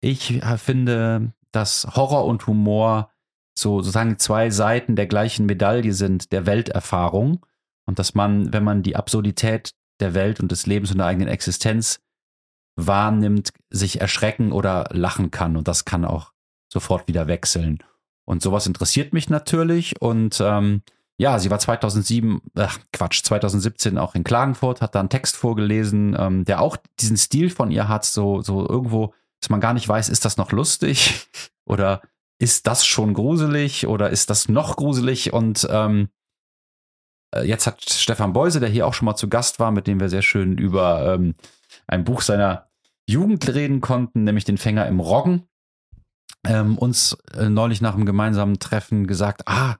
[SPEAKER 3] ich äh, finde, dass Horror und Humor so sozusagen zwei Seiten der gleichen Medaille sind, der Welterfahrung. Und dass man, wenn man die Absurdität der Welt und des Lebens und der eigenen Existenz wahrnimmt, sich erschrecken oder lachen kann. Und das kann auch sofort wieder wechseln. Und sowas interessiert mich natürlich. Und ähm, ja, sie war 2007, ach Quatsch, 2017 auch in Klagenfurt, hat da einen Text vorgelesen, ähm, der auch diesen Stil von ihr hat, so, so irgendwo, dass man gar nicht weiß, ist das noch lustig [laughs] oder ist das schon gruselig oder ist das noch gruselig? Und ähm, äh, jetzt hat Stefan Beuse, der hier auch schon mal zu Gast war, mit dem wir sehr schön über ähm, ein Buch seiner Jugend reden konnten, nämlich den Fänger im Roggen, ähm, uns äh, neulich nach einem gemeinsamen Treffen gesagt, ah,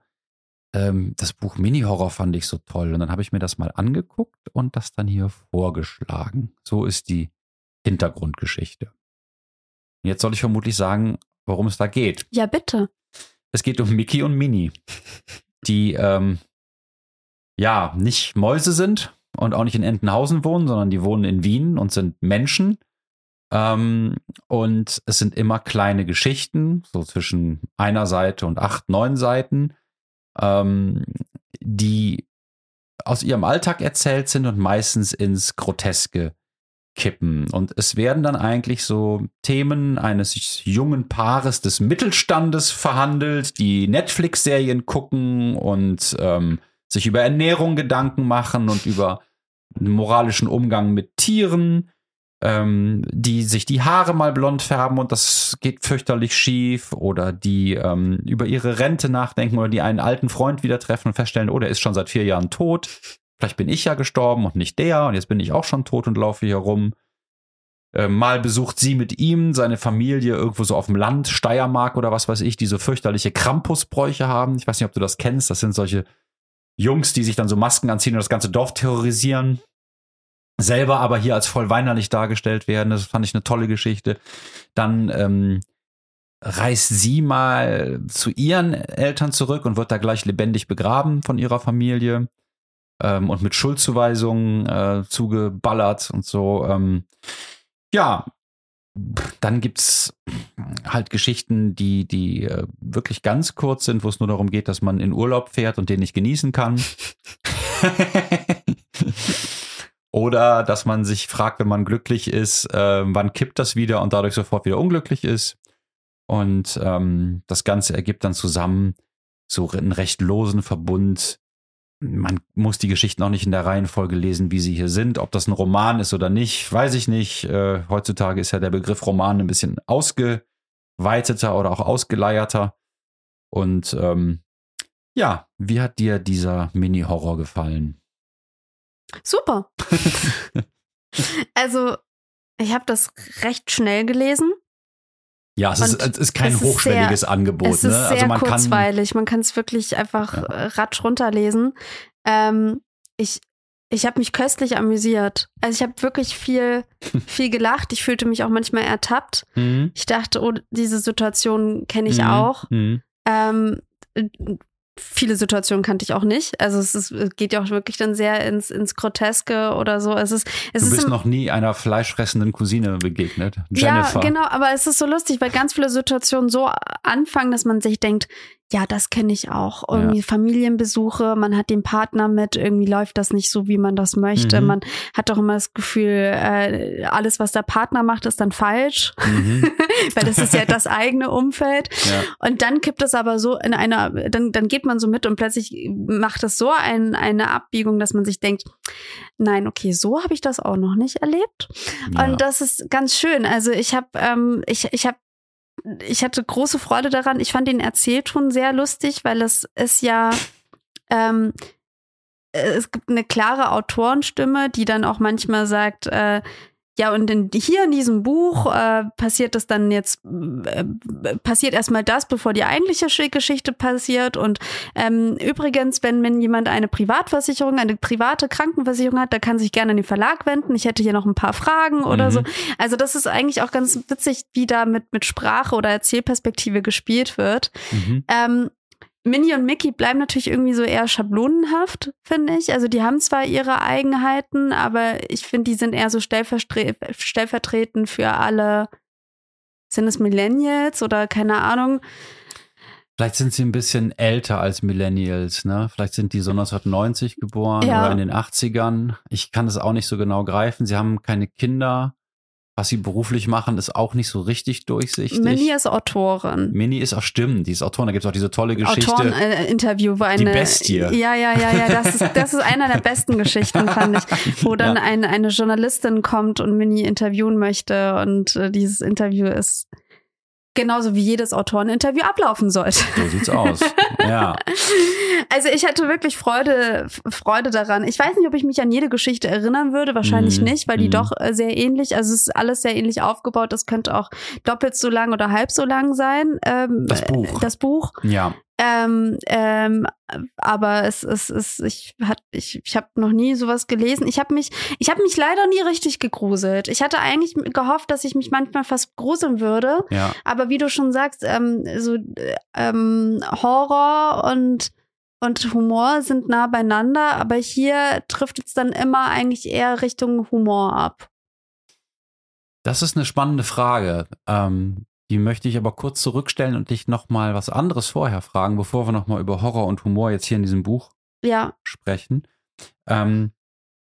[SPEAKER 3] ähm, das Buch Mini-Horror fand ich so toll. Und dann habe ich mir das mal angeguckt und das dann hier vorgeschlagen. So ist die Hintergrundgeschichte. Und Jetzt soll ich vermutlich sagen, worum es da geht.
[SPEAKER 2] Ja, bitte.
[SPEAKER 3] Es geht um Mickey und Minnie, die ähm, ja nicht Mäuse sind und auch nicht in Entenhausen wohnen, sondern die wohnen in Wien und sind Menschen. Ähm, und es sind immer kleine Geschichten, so zwischen einer Seite und acht, neun Seiten, ähm, die aus ihrem Alltag erzählt sind und meistens ins Groteske kippen. Und es werden dann eigentlich so Themen eines jungen Paares des Mittelstandes verhandelt, die Netflix-Serien gucken und ähm, sich über Ernährung Gedanken machen und über einen moralischen Umgang mit Tieren, ähm, die sich die Haare mal blond färben und das geht fürchterlich schief oder die ähm, über ihre Rente nachdenken oder die einen alten Freund wieder treffen und feststellen, oh, der ist schon seit vier Jahren tot. Vielleicht bin ich ja gestorben und nicht der und jetzt bin ich auch schon tot und laufe hier rum. Äh, mal besucht sie mit ihm seine Familie irgendwo so auf dem Land, Steiermark oder was weiß ich, die so fürchterliche Krampusbräuche haben. Ich weiß nicht, ob du das kennst. Das sind solche Jungs, die sich dann so Masken anziehen und das ganze Dorf terrorisieren. Selber aber hier als voll weinerlich dargestellt werden. Das fand ich eine tolle Geschichte. Dann ähm, reist sie mal zu ihren Eltern zurück und wird da gleich lebendig begraben von ihrer Familie ähm, und mit Schuldzuweisungen äh, zugeballert und so. Ähm, ja, dann gibt's halt Geschichten, die, die äh, wirklich ganz kurz sind, wo es nur darum geht, dass man in Urlaub fährt und den nicht genießen kann. [laughs] Oder dass man sich fragt, wenn man glücklich ist, äh, wann kippt das wieder und dadurch sofort wieder unglücklich ist. Und ähm, das Ganze ergibt dann zusammen so einen recht losen Verbund. Man muss die Geschichten auch nicht in der Reihenfolge lesen, wie sie hier sind. Ob das ein Roman ist oder nicht, weiß ich nicht. Äh, heutzutage ist ja der Begriff Roman ein bisschen ausgeweiteter oder auch ausgeleierter. Und ähm, ja, wie hat dir dieser Mini-Horror gefallen?
[SPEAKER 2] Super. [laughs] also, ich habe das recht schnell gelesen.
[SPEAKER 3] Ja, es ist, es ist, kein es hochschwelliges
[SPEAKER 2] sehr,
[SPEAKER 3] Angebot.
[SPEAKER 2] Es ist
[SPEAKER 3] ne?
[SPEAKER 2] sehr also man kurzweilig. Kann, man kann es wirklich einfach ja. Äh, ratsch runterlesen. Ähm, ich ich habe mich köstlich amüsiert. Also ich habe wirklich viel, [laughs] viel gelacht. Ich fühlte mich auch manchmal ertappt. Mhm. Ich dachte, oh, diese Situation kenne ich mhm. auch. Mhm. Ähm, viele Situationen kannte ich auch nicht. Also es, ist, es geht ja auch wirklich dann sehr ins, ins Groteske oder so. Es ist, es
[SPEAKER 3] du bist
[SPEAKER 2] ist
[SPEAKER 3] noch nie einer fleischfressenden Cousine begegnet. Jennifer.
[SPEAKER 2] Ja, genau, aber es ist so lustig, weil ganz viele Situationen so anfangen, dass man sich denkt, ja, das kenne ich auch. Irgendwie ja. Familienbesuche, man hat den Partner mit, irgendwie läuft das nicht so, wie man das möchte. Mhm. Man hat doch immer das Gefühl, äh, alles, was der Partner macht, ist dann falsch, mhm. [laughs] weil das ist ja das eigene Umfeld. Ja. Und dann kippt es aber so in einer, dann, dann geht man so mit und plötzlich macht es so ein, eine Abbiegung, dass man sich denkt, nein, okay, so habe ich das auch noch nicht erlebt. Ja. Und das ist ganz schön. Also ich habe, ähm, ich, ich habe ich hatte große Freude daran. Ich fand den Erzählton sehr lustig, weil es ist ja, ähm, es gibt eine klare Autorenstimme, die dann auch manchmal sagt, äh, ja, und in, hier in diesem Buch äh, passiert das dann jetzt, äh, passiert erstmal das, bevor die eigentliche Geschichte passiert. Und ähm, übrigens, wenn, wenn jemand eine Privatversicherung, eine private Krankenversicherung hat, da kann sich gerne an den Verlag wenden. Ich hätte hier noch ein paar Fragen oder mhm. so. Also das ist eigentlich auch ganz witzig, wie da mit, mit Sprache oder Erzählperspektive gespielt wird. Mhm. Ähm, Minnie und Mickey bleiben natürlich irgendwie so eher schablonenhaft, finde ich. Also die haben zwar ihre Eigenheiten, aber ich finde, die sind eher so stellvertretend für alle. Sind es Millennials oder keine Ahnung?
[SPEAKER 3] Vielleicht sind sie ein bisschen älter als Millennials, ne? Vielleicht sind die so 1990 geboren ja. oder in den 80ern. Ich kann das auch nicht so genau greifen. Sie haben keine Kinder was sie beruflich machen, ist auch nicht so richtig durchsichtig.
[SPEAKER 2] Minnie ist Autorin.
[SPEAKER 3] Minnie ist auch stimmt, die ist Autorin. Da gibt es auch diese tolle Geschichte.
[SPEAKER 2] Autoren-Interview, wo eine.
[SPEAKER 3] Die Bestie.
[SPEAKER 2] Ja, ja, ja, ja. Das ist, das ist einer der besten Geschichten, fand ich. [laughs] Wo dann ja. eine, eine Journalistin kommt und Minnie interviewen möchte. Und äh, dieses Interview ist genauso wie jedes Autoreninterview ablaufen sollte.
[SPEAKER 3] So sieht's aus. Ja. [laughs]
[SPEAKER 2] Also ich hatte wirklich Freude, Freude daran. Ich weiß nicht, ob ich mich an jede Geschichte erinnern würde, wahrscheinlich mm. nicht, weil die mm. doch äh, sehr ähnlich, also es ist alles sehr ähnlich aufgebaut. Das könnte auch doppelt so lang oder halb so lang sein.
[SPEAKER 3] Ähm, das Buch.
[SPEAKER 2] Das Buch.
[SPEAKER 3] Ja.
[SPEAKER 2] Ähm, ähm, aber es ist, es, ich, hat, ich, ich habe noch nie sowas gelesen. Ich habe mich, ich habe mich leider nie richtig gegruselt. Ich hatte eigentlich gehofft, dass ich mich manchmal fast gruseln würde.
[SPEAKER 3] Ja.
[SPEAKER 2] Aber wie du schon sagst, ähm, so ähm, Horror und und Humor sind nah beieinander, aber hier trifft es dann immer eigentlich eher Richtung Humor ab.
[SPEAKER 3] Das ist eine spannende Frage. Ähm, die möchte ich aber kurz zurückstellen und dich nochmal was anderes vorher fragen, bevor wir nochmal über Horror und Humor jetzt hier in diesem Buch
[SPEAKER 2] ja.
[SPEAKER 3] sprechen. Ähm,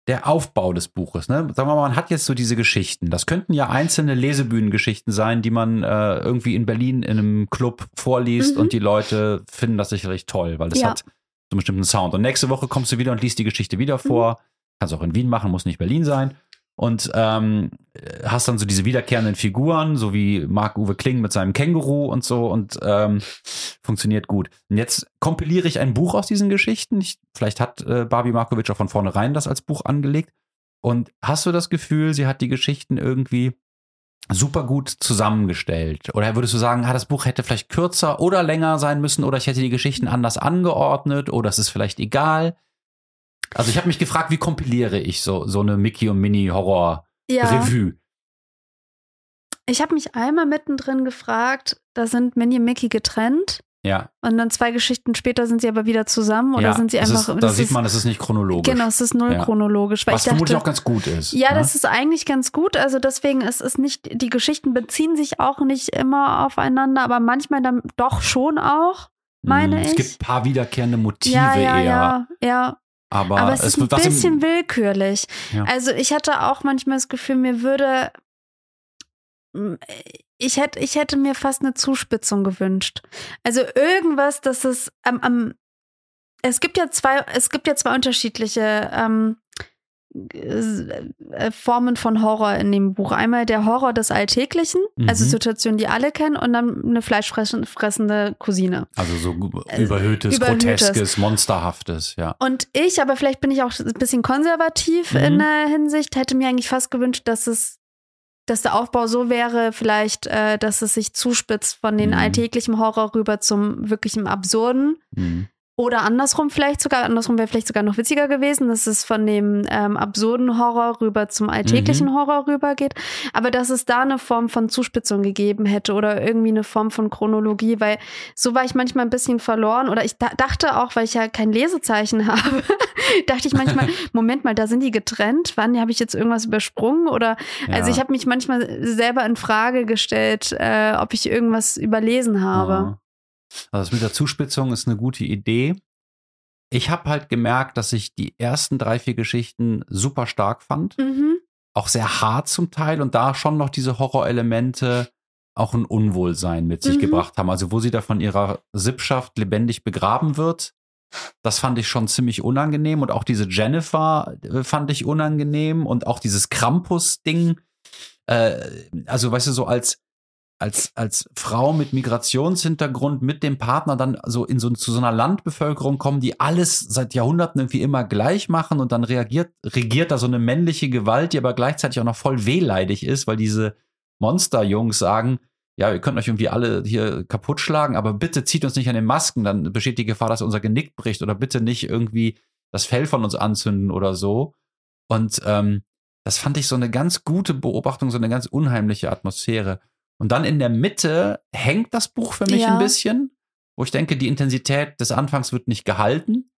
[SPEAKER 3] der Aufbau des Buches, ne? Sagen wir mal, man hat jetzt so diese Geschichten. Das könnten ja einzelne Lesebühnengeschichten sein, die man äh, irgendwie in Berlin in einem Club vorliest mhm. und die Leute finden das sicherlich toll, weil das ja. hat so einen bestimmten Sound. Und nächste Woche kommst du wieder und liest die Geschichte wieder vor. Mhm. Kannst auch in Wien machen, muss nicht Berlin sein und ähm, hast dann so diese wiederkehrenden Figuren, so wie Marc-Uwe Kling mit seinem Känguru und so und ähm, funktioniert gut. Und jetzt kompiliere ich ein Buch aus diesen Geschichten. Ich, vielleicht hat äh, Barbie Markovic auch von vornherein das als Buch angelegt. Und hast du das Gefühl, sie hat die Geschichten irgendwie super gut zusammengestellt? Oder würdest du sagen, ah, das Buch hätte vielleicht kürzer oder länger sein müssen oder ich hätte die Geschichten anders angeordnet oder es ist vielleicht egal? Also ich habe mich gefragt, wie kompiliere ich so, so eine Mickey und Minnie Horror
[SPEAKER 2] Ja.
[SPEAKER 3] Revue?
[SPEAKER 2] Ich habe mich einmal mittendrin gefragt, da sind Minnie und Mickey getrennt
[SPEAKER 3] Ja.
[SPEAKER 2] und dann zwei Geschichten später sind sie aber wieder zusammen oder
[SPEAKER 3] ja.
[SPEAKER 2] sind sie
[SPEAKER 3] es
[SPEAKER 2] einfach.
[SPEAKER 3] Ist, da sieht
[SPEAKER 2] ist,
[SPEAKER 3] man, es ist nicht chronologisch.
[SPEAKER 2] Genau, es ist null
[SPEAKER 3] Ja.
[SPEAKER 2] chronologisch. Weil
[SPEAKER 3] was
[SPEAKER 2] ich dachte,
[SPEAKER 3] vermutlich auch ganz gut ist.
[SPEAKER 2] Ja,
[SPEAKER 3] ne?
[SPEAKER 2] das ist eigentlich ganz gut. Also deswegen ist es nicht, die Geschichten beziehen sich auch nicht immer aufeinander, aber manchmal dann doch schon auch. meine
[SPEAKER 3] Mhm. Es
[SPEAKER 2] ich.
[SPEAKER 3] gibt ein paar wiederkehrende Motive
[SPEAKER 2] ja, ja,
[SPEAKER 3] eher.
[SPEAKER 2] ja, ja.
[SPEAKER 3] Aber,
[SPEAKER 2] Aber es ist ein bisschen willkürlich.
[SPEAKER 3] Ja.
[SPEAKER 2] Also ich hatte auch manchmal das Gefühl, mir würde. Ich hätte, ich hätte mir fast eine Zuspitzung gewünscht. Also irgendwas, dass es am, am es gibt ja zwei, es gibt ja zwei unterschiedliche ähm, äh, Formen von Horror in dem Buch. Einmal der Horror des Alltäglichen, also
[SPEAKER 3] Mhm.
[SPEAKER 2] Situationen, die alle kennen, und dann eine fleischfressende Cousine.
[SPEAKER 3] Also so
[SPEAKER 2] Äh,
[SPEAKER 3] überhöhtes,
[SPEAKER 2] überhöhtes.
[SPEAKER 3] groteskes, monsterhaftes, ja.
[SPEAKER 2] Und ich, aber vielleicht bin ich auch ein bisschen konservativ
[SPEAKER 3] Mhm.
[SPEAKER 2] in der Hinsicht, hätte mir eigentlich fast gewünscht, dass es, dass der Aufbau so wäre, vielleicht, äh, dass es sich zuspitzt von den
[SPEAKER 3] Mhm.
[SPEAKER 2] alltäglichen Horror rüber zum wirklichen Absurden.
[SPEAKER 3] Mhm.
[SPEAKER 2] Oder andersrum vielleicht sogar, andersrum wäre vielleicht sogar noch witziger gewesen, dass es von dem ähm, absurden Horror rüber zum alltäglichen
[SPEAKER 3] Mhm.
[SPEAKER 2] Horror rübergeht. Aber dass es da eine Form von Zuspitzung gegeben hätte oder irgendwie eine Form von Chronologie, weil so war ich manchmal ein bisschen verloren. Oder ich da dachte auch, weil ich ja kein Lesezeichen [laughs] habe, dachte ich manchmal, [laughs] Moment mal, da sind die getrennt. Wann habe ich jetzt irgendwas übersprungen? Oder also
[SPEAKER 3] Ja.
[SPEAKER 2] ich habe mich manchmal selber in Frage gestellt, äh, ob ich irgendwas überlesen habe.
[SPEAKER 3] Ja. Also das mit der Zuspitzung ist eine gute Idee. Ich habe halt gemerkt, dass ich die ersten drei, vier Geschichten super stark fand.
[SPEAKER 2] Mhm.
[SPEAKER 3] Auch sehr hart zum Teil und da schon noch diese Horrorelemente auch ein Unwohlsein mit sich
[SPEAKER 2] Mhm.
[SPEAKER 3] gebracht haben. Also wo sie da von ihrer Sippschaft lebendig begraben wird, das fand ich schon ziemlich unangenehm. Und auch diese Jennifer äh, fand ich unangenehm und auch dieses Krampus-Ding. Äh, also weißt du, so als als, als Frau mit Migrationshintergrund mit dem Partner dann so in so zu so einer Landbevölkerung kommen, die alles seit Jahrhunderten irgendwie immer gleich machen und dann reagiert, regiert da so eine männliche Gewalt, die aber gleichzeitig auch noch voll wehleidig ist, weil diese Monsterjungs sagen, ja, ihr könnt euch irgendwie alle hier kaputt schlagen, aber bitte zieht uns nicht an den Masken, dann besteht die Gefahr, dass unser Genick bricht oder bitte nicht irgendwie das Fell von uns anzünden oder so. Und ähm, das fand ich so eine ganz gute Beobachtung, so eine ganz unheimliche Atmosphäre. Und dann in der Mitte hängt das Buch für mich
[SPEAKER 2] Ja.
[SPEAKER 3] ein bisschen, wo ich denke, die Intensität des Anfangs wird nicht gehalten.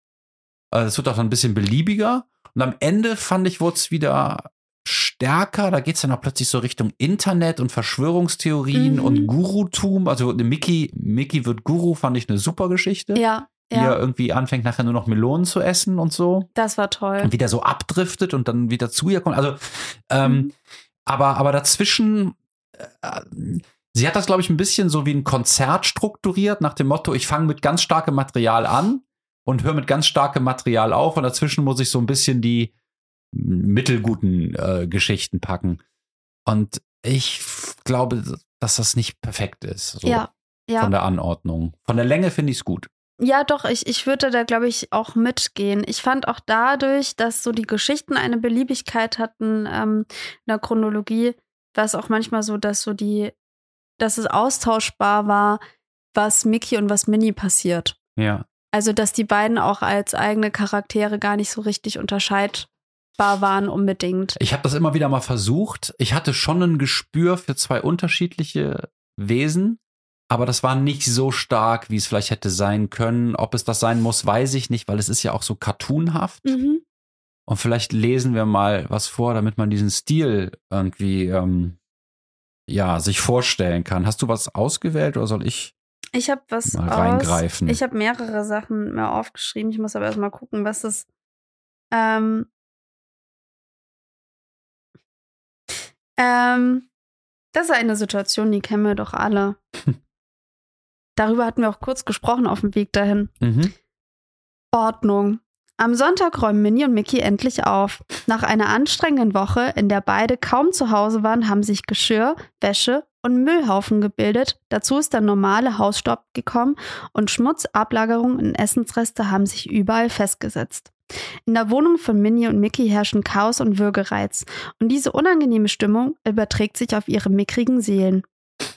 [SPEAKER 3] Äh, Es wird auch ein bisschen beliebiger. Und am Ende fand ich, wurde es wieder stärker. Da geht es dann auch plötzlich so Richtung Internet und Verschwörungstheorien
[SPEAKER 2] Mhm.
[SPEAKER 3] und Gurutum. Also Mickey, Mickey wird Guru, fand ich eine super Geschichte.
[SPEAKER 2] Ja,
[SPEAKER 3] Wie er
[SPEAKER 2] ja,
[SPEAKER 3] irgendwie anfängt, nachher nur noch Melonen zu essen und so
[SPEAKER 2] das war toll.
[SPEAKER 3] und wieder so abdriftet und dann wieder zu ihr kommt. Also, ähm,
[SPEAKER 2] Mhm.
[SPEAKER 3] aber, aber dazwischen, sie hat das, glaube ich, ein bisschen so wie ein Konzert strukturiert, nach dem Motto, ich fange mit ganz starkem Material an und höre mit ganz starkem Material auf und dazwischen muss ich so ein bisschen die mittelguten äh, Geschichten packen. Und ich glaube, dass das nicht perfekt ist. So
[SPEAKER 2] Ja, ja.
[SPEAKER 3] Von der Anordnung. Von der Länge finde ich es gut.
[SPEAKER 2] Ja, doch, ich, ich würde da, glaube ich, auch mitgehen. Ich fand auch dadurch, dass so die Geschichten eine Beliebigkeit hatten ähm, in der Chronologie, war es auch manchmal so, dass so die, dass es austauschbar war, was Mickey und was Minnie passiert.
[SPEAKER 3] Ja.
[SPEAKER 2] Also, dass die beiden auch als eigene Charaktere gar nicht so richtig unterscheidbar waren unbedingt.
[SPEAKER 3] Ich habe das immer wieder mal versucht. Ich hatte schon ein Gespür für zwei unterschiedliche Wesen, aber das war nicht so stark, wie es vielleicht hätte sein können. Ob es das sein muss, weiß ich nicht, weil es ist ja auch so cartoonhaft.
[SPEAKER 2] Mhm.
[SPEAKER 3] Und vielleicht lesen wir mal was vor, damit man diesen Stil irgendwie ähm, ja sich vorstellen kann. Hast du was ausgewählt oder soll ich?
[SPEAKER 2] Ich habe was
[SPEAKER 3] Mal
[SPEAKER 2] aus,
[SPEAKER 3] reingreifen.
[SPEAKER 2] Ich habe mehrere Sachen mir aufgeschrieben. Ich muss aber erstmal gucken, was das. Ähm, ähm, das ist eine Situation, die kennen wir doch alle. [laughs] Darüber hatten wir auch kurz gesprochen auf dem Weg dahin.
[SPEAKER 3] Mhm.
[SPEAKER 2] Ordnung. Am Sonntag räumen Minnie und Mickey endlich auf. Nach einer anstrengenden Woche, in der beide kaum zu Hause waren, haben sich Geschirr, Wäsche und Müllhaufen gebildet. Dazu ist der normale Hausstaub gekommen und Schmutzablagerungen und Essensreste haben sich überall festgesetzt. In der Wohnung von Minnie und Mickey herrschen Chaos und Würgereiz und diese unangenehme Stimmung überträgt sich auf ihre mickrigen Seelen.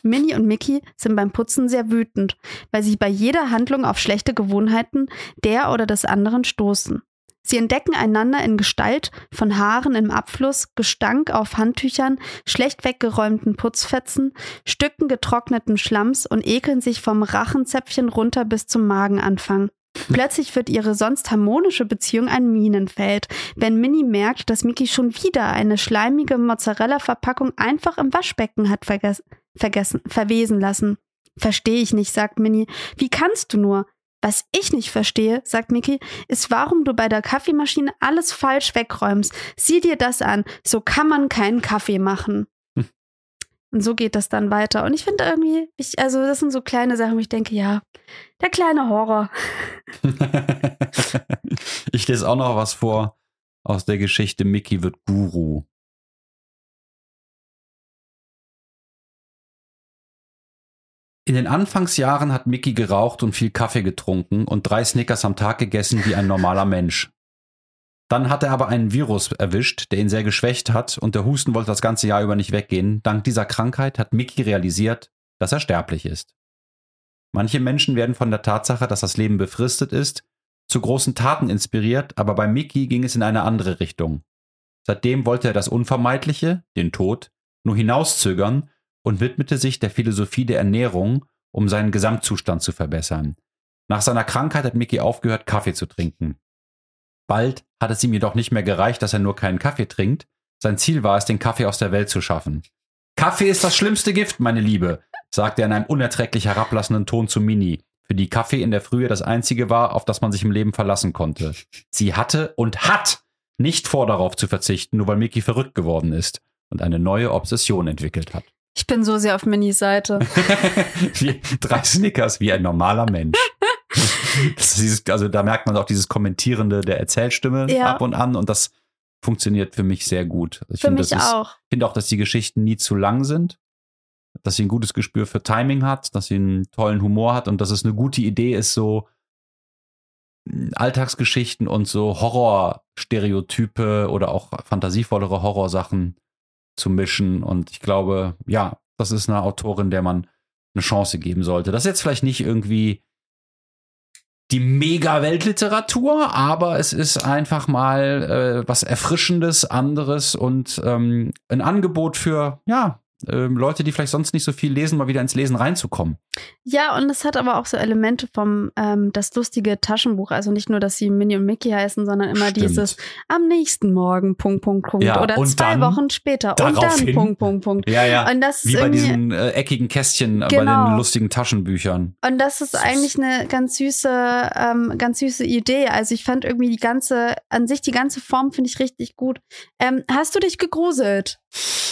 [SPEAKER 2] Minnie und Mickey sind beim Putzen sehr wütend, weil sie bei jeder Handlung auf schlechte Gewohnheiten der oder des anderen stoßen. Sie entdecken einander in Gestalt von Haaren im Abfluss, Gestank auf Handtüchern, schlecht weggeräumten Putzfetzen, Stücken getrockneten Schlamms und ekeln sich vom Rachenzäpfchen runter bis zum Magenanfang. Plötzlich wird ihre sonst harmonische Beziehung ein Minenfeld, wenn Minnie merkt, dass Mickey schon wieder eine schleimige Mozzarella-Verpackung einfach im Waschbecken hat verges vergessen, verwesen lassen. Verstehe ich nicht, sagt Minnie. Wie kannst du nur? Was ich nicht verstehe, sagt Mickey, ist, warum du bei der Kaffeemaschine alles falsch wegräumst. Sieh dir das an. So kann man keinen Kaffee machen. Hm. Und so geht das dann weiter. Und ich finde irgendwie, ich, also das sind so kleine Sachen, wo ich denke, ja, der kleine Horror. [laughs]
[SPEAKER 3] ich lese auch noch was vor aus der Geschichte Mickey wird Guru. In den Anfangsjahren hat Mickey geraucht und viel Kaffee getrunken und drei Snickers am Tag gegessen wie ein normaler Mensch. Dann hat er aber einen Virus erwischt, der ihn sehr geschwächt hat und der Husten wollte das ganze Jahr über nicht weggehen. Dank dieser Krankheit hat Mickey realisiert, dass er sterblich ist. Manche Menschen werden von der Tatsache, dass das Leben befristet ist, zu großen Taten inspiriert, aber bei Mickey ging es in eine andere Richtung. Seitdem wollte er das Unvermeidliche, den Tod, nur hinauszögern und widmete sich der Philosophie der Ernährung, um seinen Gesamtzustand zu verbessern. Nach seiner Krankheit hat Mickey aufgehört, Kaffee zu trinken. Bald hat es ihm jedoch nicht mehr gereicht, dass er nur keinen Kaffee trinkt. Sein Ziel war es, den Kaffee aus der Welt zu schaffen. Kaffee ist das schlimmste Gift, meine Liebe, sagte er in einem unerträglich herablassenden Ton zu Mini, für die Kaffee in der Frühe das einzige war, auf das man sich im Leben verlassen konnte. Sie hatte und hat nicht vor, darauf zu verzichten, nur weil Mickey verrückt geworden ist und eine neue Obsession entwickelt hat.
[SPEAKER 2] Ich bin so sehr auf Minis Seite. [laughs]
[SPEAKER 3] wie drei Snickers wie ein normaler Mensch. [laughs] Dieses, also da merkt man auch dieses Kommentierende der Erzählstimme ja. ab und an und das funktioniert für mich sehr gut.
[SPEAKER 2] Ich für mich auch.
[SPEAKER 3] Ich finde auch, dass die Geschichten nie zu lang sind, dass sie ein gutes Gespür für Timing hat, dass sie einen tollen Humor hat und dass es eine gute Idee ist, so Alltagsgeschichten und so Horrorstereotype oder auch fantasievollere Horrorsachen zu mischen. Und ich glaube, ja, das ist eine Autorin, der man eine Chance geben sollte. Das ist jetzt vielleicht nicht irgendwie die Mega-Weltliteratur, aber es ist einfach mal äh, was Erfrischendes, anderes und ähm, ein Angebot für, ja, ähm, Leute, die vielleicht sonst nicht so viel lesen, mal wieder ins Lesen reinzukommen.
[SPEAKER 2] Ja, und es hat aber auch so Elemente vom ähm, das lustige Taschenbuch. Also nicht nur, dass sie Minnie und Mickey heißen, sondern immer Stimmt. dieses am nächsten Morgen, Punkt, Punkt, Punkt.
[SPEAKER 3] Ja,
[SPEAKER 2] oder zwei Wochen später und dann
[SPEAKER 3] hin.
[SPEAKER 2] Punkt, Punkt, Punkt.
[SPEAKER 3] Ja, ja.
[SPEAKER 2] Und das
[SPEAKER 3] Wie bei diesen äh, eckigen Kästchen, genau. bei den genau. lustigen Taschenbüchern.
[SPEAKER 2] Und das ist eigentlich eine ganz süße, ähm, ganz süße Idee. Also ich fand irgendwie die ganze, an sich die ganze Form finde ich richtig gut. Ähm, hast du dich gegruselt?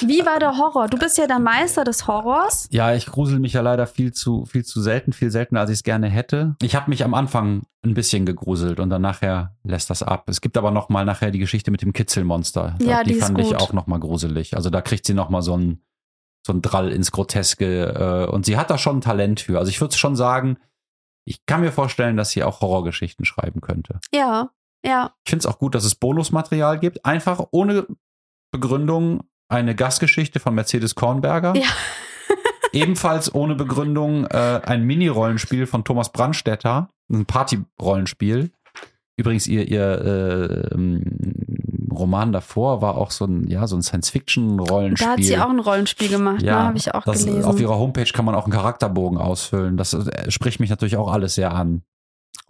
[SPEAKER 2] Wie war der Horror? Du bist ja der Meister des Horrors.
[SPEAKER 3] Ja, ich grusel mich ja leider viel zu, viel zu selten, viel seltener, als ich es gerne hätte. Ich habe mich am Anfang ein bisschen gegruselt und dann nachher lässt das ab. Es gibt aber noch mal nachher die Geschichte mit dem Kitzelmonster.
[SPEAKER 2] Ja, die,
[SPEAKER 3] die fand ich auch noch mal gruselig. Also da kriegt sie noch mal so ein so ein Drall ins Groteske äh, und sie hat da schon ein Talent für. Also ich würde schon sagen, ich kann mir vorstellen, dass sie auch Horrorgeschichten schreiben könnte.
[SPEAKER 2] Ja, ja.
[SPEAKER 3] Ich finde es auch gut, dass es Bonusmaterial gibt, einfach ohne Begründung eine Gastgeschichte von Mercedes Kornberger. Ja. [laughs] Ebenfalls ohne Begründung äh, ein Mini-Rollenspiel von Thomas Brandstetter, ein Party-Rollenspiel. Übrigens, ihr, ihr äh, Roman davor war auch so ein, ja, so ein Science-Fiction-Rollenspiel. Da
[SPEAKER 2] hat sie auch ein Rollenspiel gemacht, ja, ne? habe ich auch
[SPEAKER 3] das,
[SPEAKER 2] gelesen.
[SPEAKER 3] Auf ihrer Homepage kann man auch einen Charakterbogen ausfüllen. Das äh, spricht mich natürlich auch alles sehr an.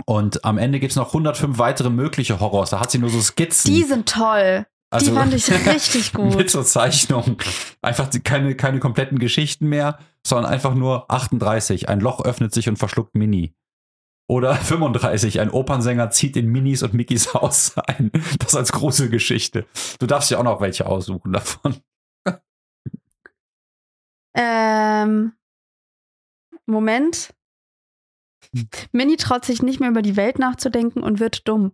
[SPEAKER 3] Und am Ende gibt es noch 105 weitere mögliche Horrors. Da hat sie nur so Skizzen.
[SPEAKER 2] Die sind toll. Also, die fand ich [laughs] richtig gut.
[SPEAKER 3] mit zur Zeichnung. Einfach keine, keine kompletten Geschichten mehr, sondern einfach nur 38. Ein Loch öffnet sich und verschluckt Mini. Oder [laughs] 35. Ein Opernsänger zieht in Minis und Mickys [laughs] Haus ein. Das als große Geschichte. Du darfst ja auch noch welche aussuchen davon.
[SPEAKER 2] Ähm, Moment. Minnie traut sich nicht mehr über die Welt nachzudenken und wird dumm.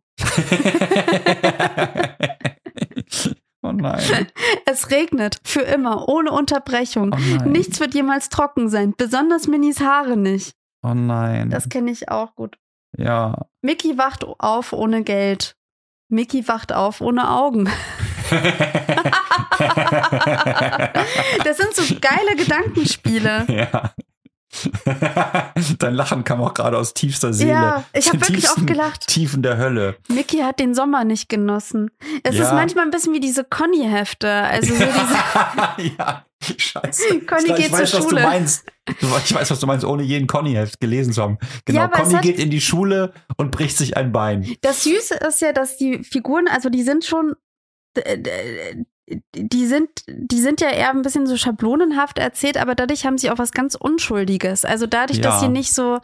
[SPEAKER 3] Oh nein. [laughs]
[SPEAKER 2] Es regnet für immer, ohne Unterbrechung. Oh Nichts wird jemals trocken sein, besonders Minis Haare nicht.
[SPEAKER 3] Oh nein.
[SPEAKER 2] Das kenne ich auch gut.
[SPEAKER 3] Ja.
[SPEAKER 2] Mickey wacht auf ohne Geld. Mickey wacht auf ohne Augen. [laughs] [laughs] das sind so geile Gedankenspiele.
[SPEAKER 3] Ja. [laughs] Dein Lachen kam auch gerade aus tiefster Seele.
[SPEAKER 2] Ja, ich habe wirklich oft gelacht.
[SPEAKER 3] Tiefen der Hölle.
[SPEAKER 2] Mickey hat den Sommer nicht genossen. Es
[SPEAKER 3] Ja.
[SPEAKER 2] ist manchmal ein bisschen wie diese Conny-Hefte. Also so diese, [laughs]
[SPEAKER 3] ja, scheiße. [laughs]
[SPEAKER 2] Conny
[SPEAKER 3] ich
[SPEAKER 2] geht
[SPEAKER 3] weiß,
[SPEAKER 2] zur
[SPEAKER 3] was
[SPEAKER 2] Schule.
[SPEAKER 3] du meinst. Ich weiß, was du meinst, ohne jeden Conny-Heft gelesen zu haben. Genau,
[SPEAKER 2] Ja,
[SPEAKER 3] Conny geht in die Schule und bricht sich ein Bein.
[SPEAKER 2] Das Süße ist ja, dass die Figuren, also die sind schon, die sind, die sind ja eher ein bisschen so schablonenhaft erzählt, aber dadurch haben sie auch was ganz Unschuldiges. Also dadurch, dass
[SPEAKER 3] Ja.
[SPEAKER 2] sie nicht so,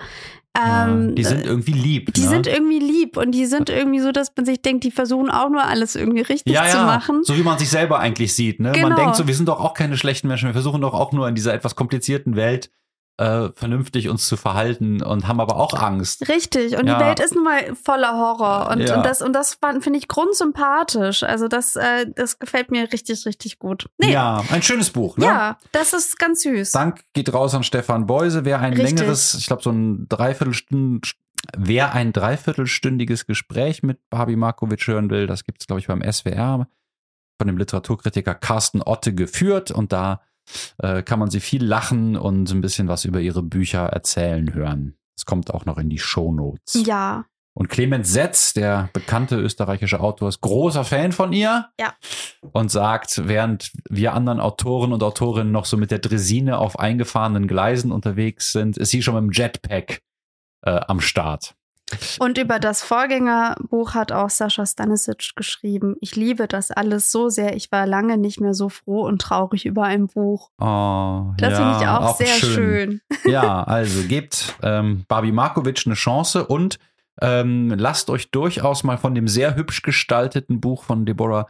[SPEAKER 3] Ja,
[SPEAKER 2] ähm,
[SPEAKER 3] die sind irgendwie lieb.
[SPEAKER 2] die
[SPEAKER 3] ne?
[SPEAKER 2] sind irgendwie lieb und die sind irgendwie so, dass man sich denkt, die versuchen auch nur alles irgendwie richtig
[SPEAKER 3] ja,
[SPEAKER 2] zu
[SPEAKER 3] ja,
[SPEAKER 2] machen.
[SPEAKER 3] so wie man sich selber eigentlich sieht. Ne? Man
[SPEAKER 2] Genau.
[SPEAKER 3] denkt so, wir sind doch auch keine schlechten Menschen. Wir versuchen doch auch nur in dieser etwas komplizierten Welt äh, vernünftig uns zu verhalten und haben aber auch Angst.
[SPEAKER 2] Richtig. Und
[SPEAKER 3] Ja.
[SPEAKER 2] die Welt ist nun mal voller Horror. Und,
[SPEAKER 3] Ja.
[SPEAKER 2] und das, und das finde ich grundsympathisch. Also das, äh, das gefällt mir richtig, richtig gut. Nee.
[SPEAKER 3] Ja, ein schönes Buch. Ne?
[SPEAKER 2] Ja, das ist ganz süß.
[SPEAKER 3] Dank geht raus an Stefan Beuse. Wer ein
[SPEAKER 2] Richtig.
[SPEAKER 3] längeres, ich glaube so ein Dreiviertelstunden, wer ein dreiviertelstündiges Gespräch mit Barbie Markovic hören will, das gibt es, glaube ich, beim SWR von dem Literaturkritiker Carsten Otte geführt und da äh, kann man sie viel lachen und ein bisschen was über ihre Bücher erzählen hören. Es kommt auch noch in die Shownotes.
[SPEAKER 2] Ja.
[SPEAKER 3] Und Clemens Setz, der bekannte österreichische Autor, ist großer Fan von ihr.
[SPEAKER 2] Ja.
[SPEAKER 3] Und sagt, während wir anderen Autoren und Autorinnen noch so mit der Dresine auf eingefahrenen Gleisen unterwegs sind, ist sie schon mit dem Jetpack äh, am Start.
[SPEAKER 2] Und über das Vorgängerbuch hat auch Sascha Stanisic geschrieben. Ich liebe das alles so sehr. Ich war lange nicht mehr so froh und traurig über ein Buch.
[SPEAKER 3] Oh,
[SPEAKER 2] Das
[SPEAKER 3] ja,
[SPEAKER 2] finde ich auch, sehr schön. [laughs]
[SPEAKER 3] Ja, also gebt ähm, Barbie Markovic eine Chance und ähm, lasst euch durchaus mal von dem sehr hübsch gestalteten Buch von Deborah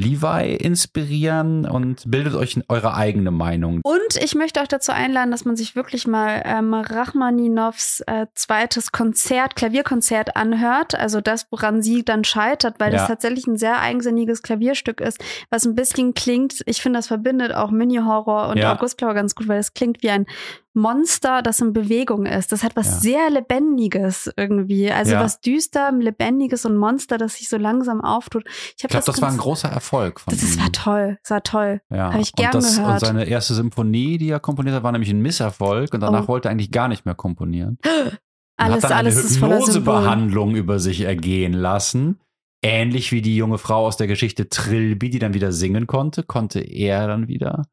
[SPEAKER 3] Levi inspirieren und bildet euch eure eigene Meinung.
[SPEAKER 2] Und ich möchte auch dazu einladen, dass man sich wirklich mal ähm, Rachmaninows äh, zweites Konzert, Klavierkonzert anhört. Also das, woran sie dann scheitert, weil
[SPEAKER 3] Ja.
[SPEAKER 2] das tatsächlich ein sehr eigensinniges Klavierstück ist, was ein bisschen klingt. Ich finde, das verbindet auch Mini-Horror und
[SPEAKER 3] Ja.
[SPEAKER 2] Augustblau ganz gut, weil es klingt wie ein Monster, das in Bewegung ist. Das hat was
[SPEAKER 3] Ja.
[SPEAKER 2] sehr Lebendiges irgendwie. Also
[SPEAKER 3] Ja.
[SPEAKER 2] was düster, Lebendiges und Monster, das sich so langsam auftut. Ich,
[SPEAKER 3] Ich glaube, das, war ein großer Erfolg von
[SPEAKER 2] das, das
[SPEAKER 3] ihm.
[SPEAKER 2] war toll. Das war toll.
[SPEAKER 3] Ja,
[SPEAKER 2] Hab ich gern
[SPEAKER 3] und, das, und
[SPEAKER 2] gehört.
[SPEAKER 3] seine erste Symphonie, die er komponiert hat, war nämlich ein Misserfolg und danach
[SPEAKER 2] Oh.
[SPEAKER 3] wollte er eigentlich gar nicht mehr komponieren. [gasps] Und
[SPEAKER 2] Alles,
[SPEAKER 3] hat dann
[SPEAKER 2] alles
[SPEAKER 3] eine
[SPEAKER 2] ist.
[SPEAKER 3] Hypnosebehandlung über sich ergehen lassen. Ähnlich wie die junge Frau aus der Geschichte Trilby, die dann wieder singen konnte, konnte er dann wieder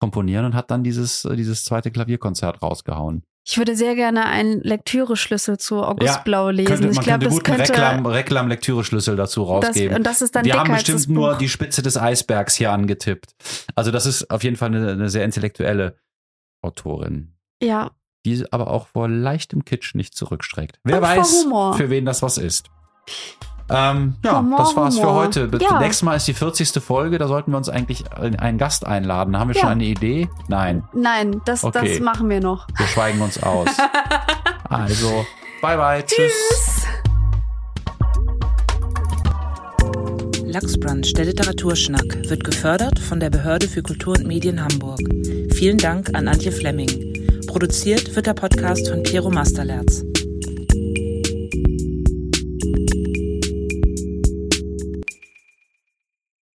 [SPEAKER 3] komponieren und hat dann dieses, äh, dieses zweite Klavierkonzert rausgehauen.
[SPEAKER 2] Ich würde sehr gerne einen Lektüre-Schlüssel zu August
[SPEAKER 3] Ja,
[SPEAKER 2] Blau lesen.
[SPEAKER 3] Könnte,
[SPEAKER 2] ich glaube, das könnte.
[SPEAKER 3] Reklam, Reklam-Lektüre-Schlüssel dazu
[SPEAKER 2] das,
[SPEAKER 3] rausgeben.
[SPEAKER 2] und das ist dann
[SPEAKER 3] Wir haben bestimmt
[SPEAKER 2] das
[SPEAKER 3] nur
[SPEAKER 2] Buch.
[SPEAKER 3] die Spitze des Eisbergs hier angetippt. Also das ist auf jeden Fall eine, eine sehr intellektuelle Autorin,
[SPEAKER 2] Ja,
[SPEAKER 3] die aber auch vor leichtem Kitsch nicht zurückstreckt. Wer
[SPEAKER 2] Und
[SPEAKER 3] weiß, für wen das was ist. Ähm, ja, das war's für heute.
[SPEAKER 2] Ja.
[SPEAKER 3] Nächstes Mal ist die 40. Folge, da sollten wir uns eigentlich einen Gast einladen. Haben wir
[SPEAKER 2] Ja.
[SPEAKER 3] schon eine Idee? Nein,
[SPEAKER 2] nein, das,
[SPEAKER 3] Okay.
[SPEAKER 2] das machen wir noch.
[SPEAKER 3] wir schweigen uns aus. [laughs] Also, bye bye, tschüss.
[SPEAKER 1] Lachsbrunch, der Literaturschnack, wird gefördert von der Behörde für Kultur und Medien Hamburg. Vielen Dank an Antje Flemming. Produziert wird der Podcast von Piero Masterlerz.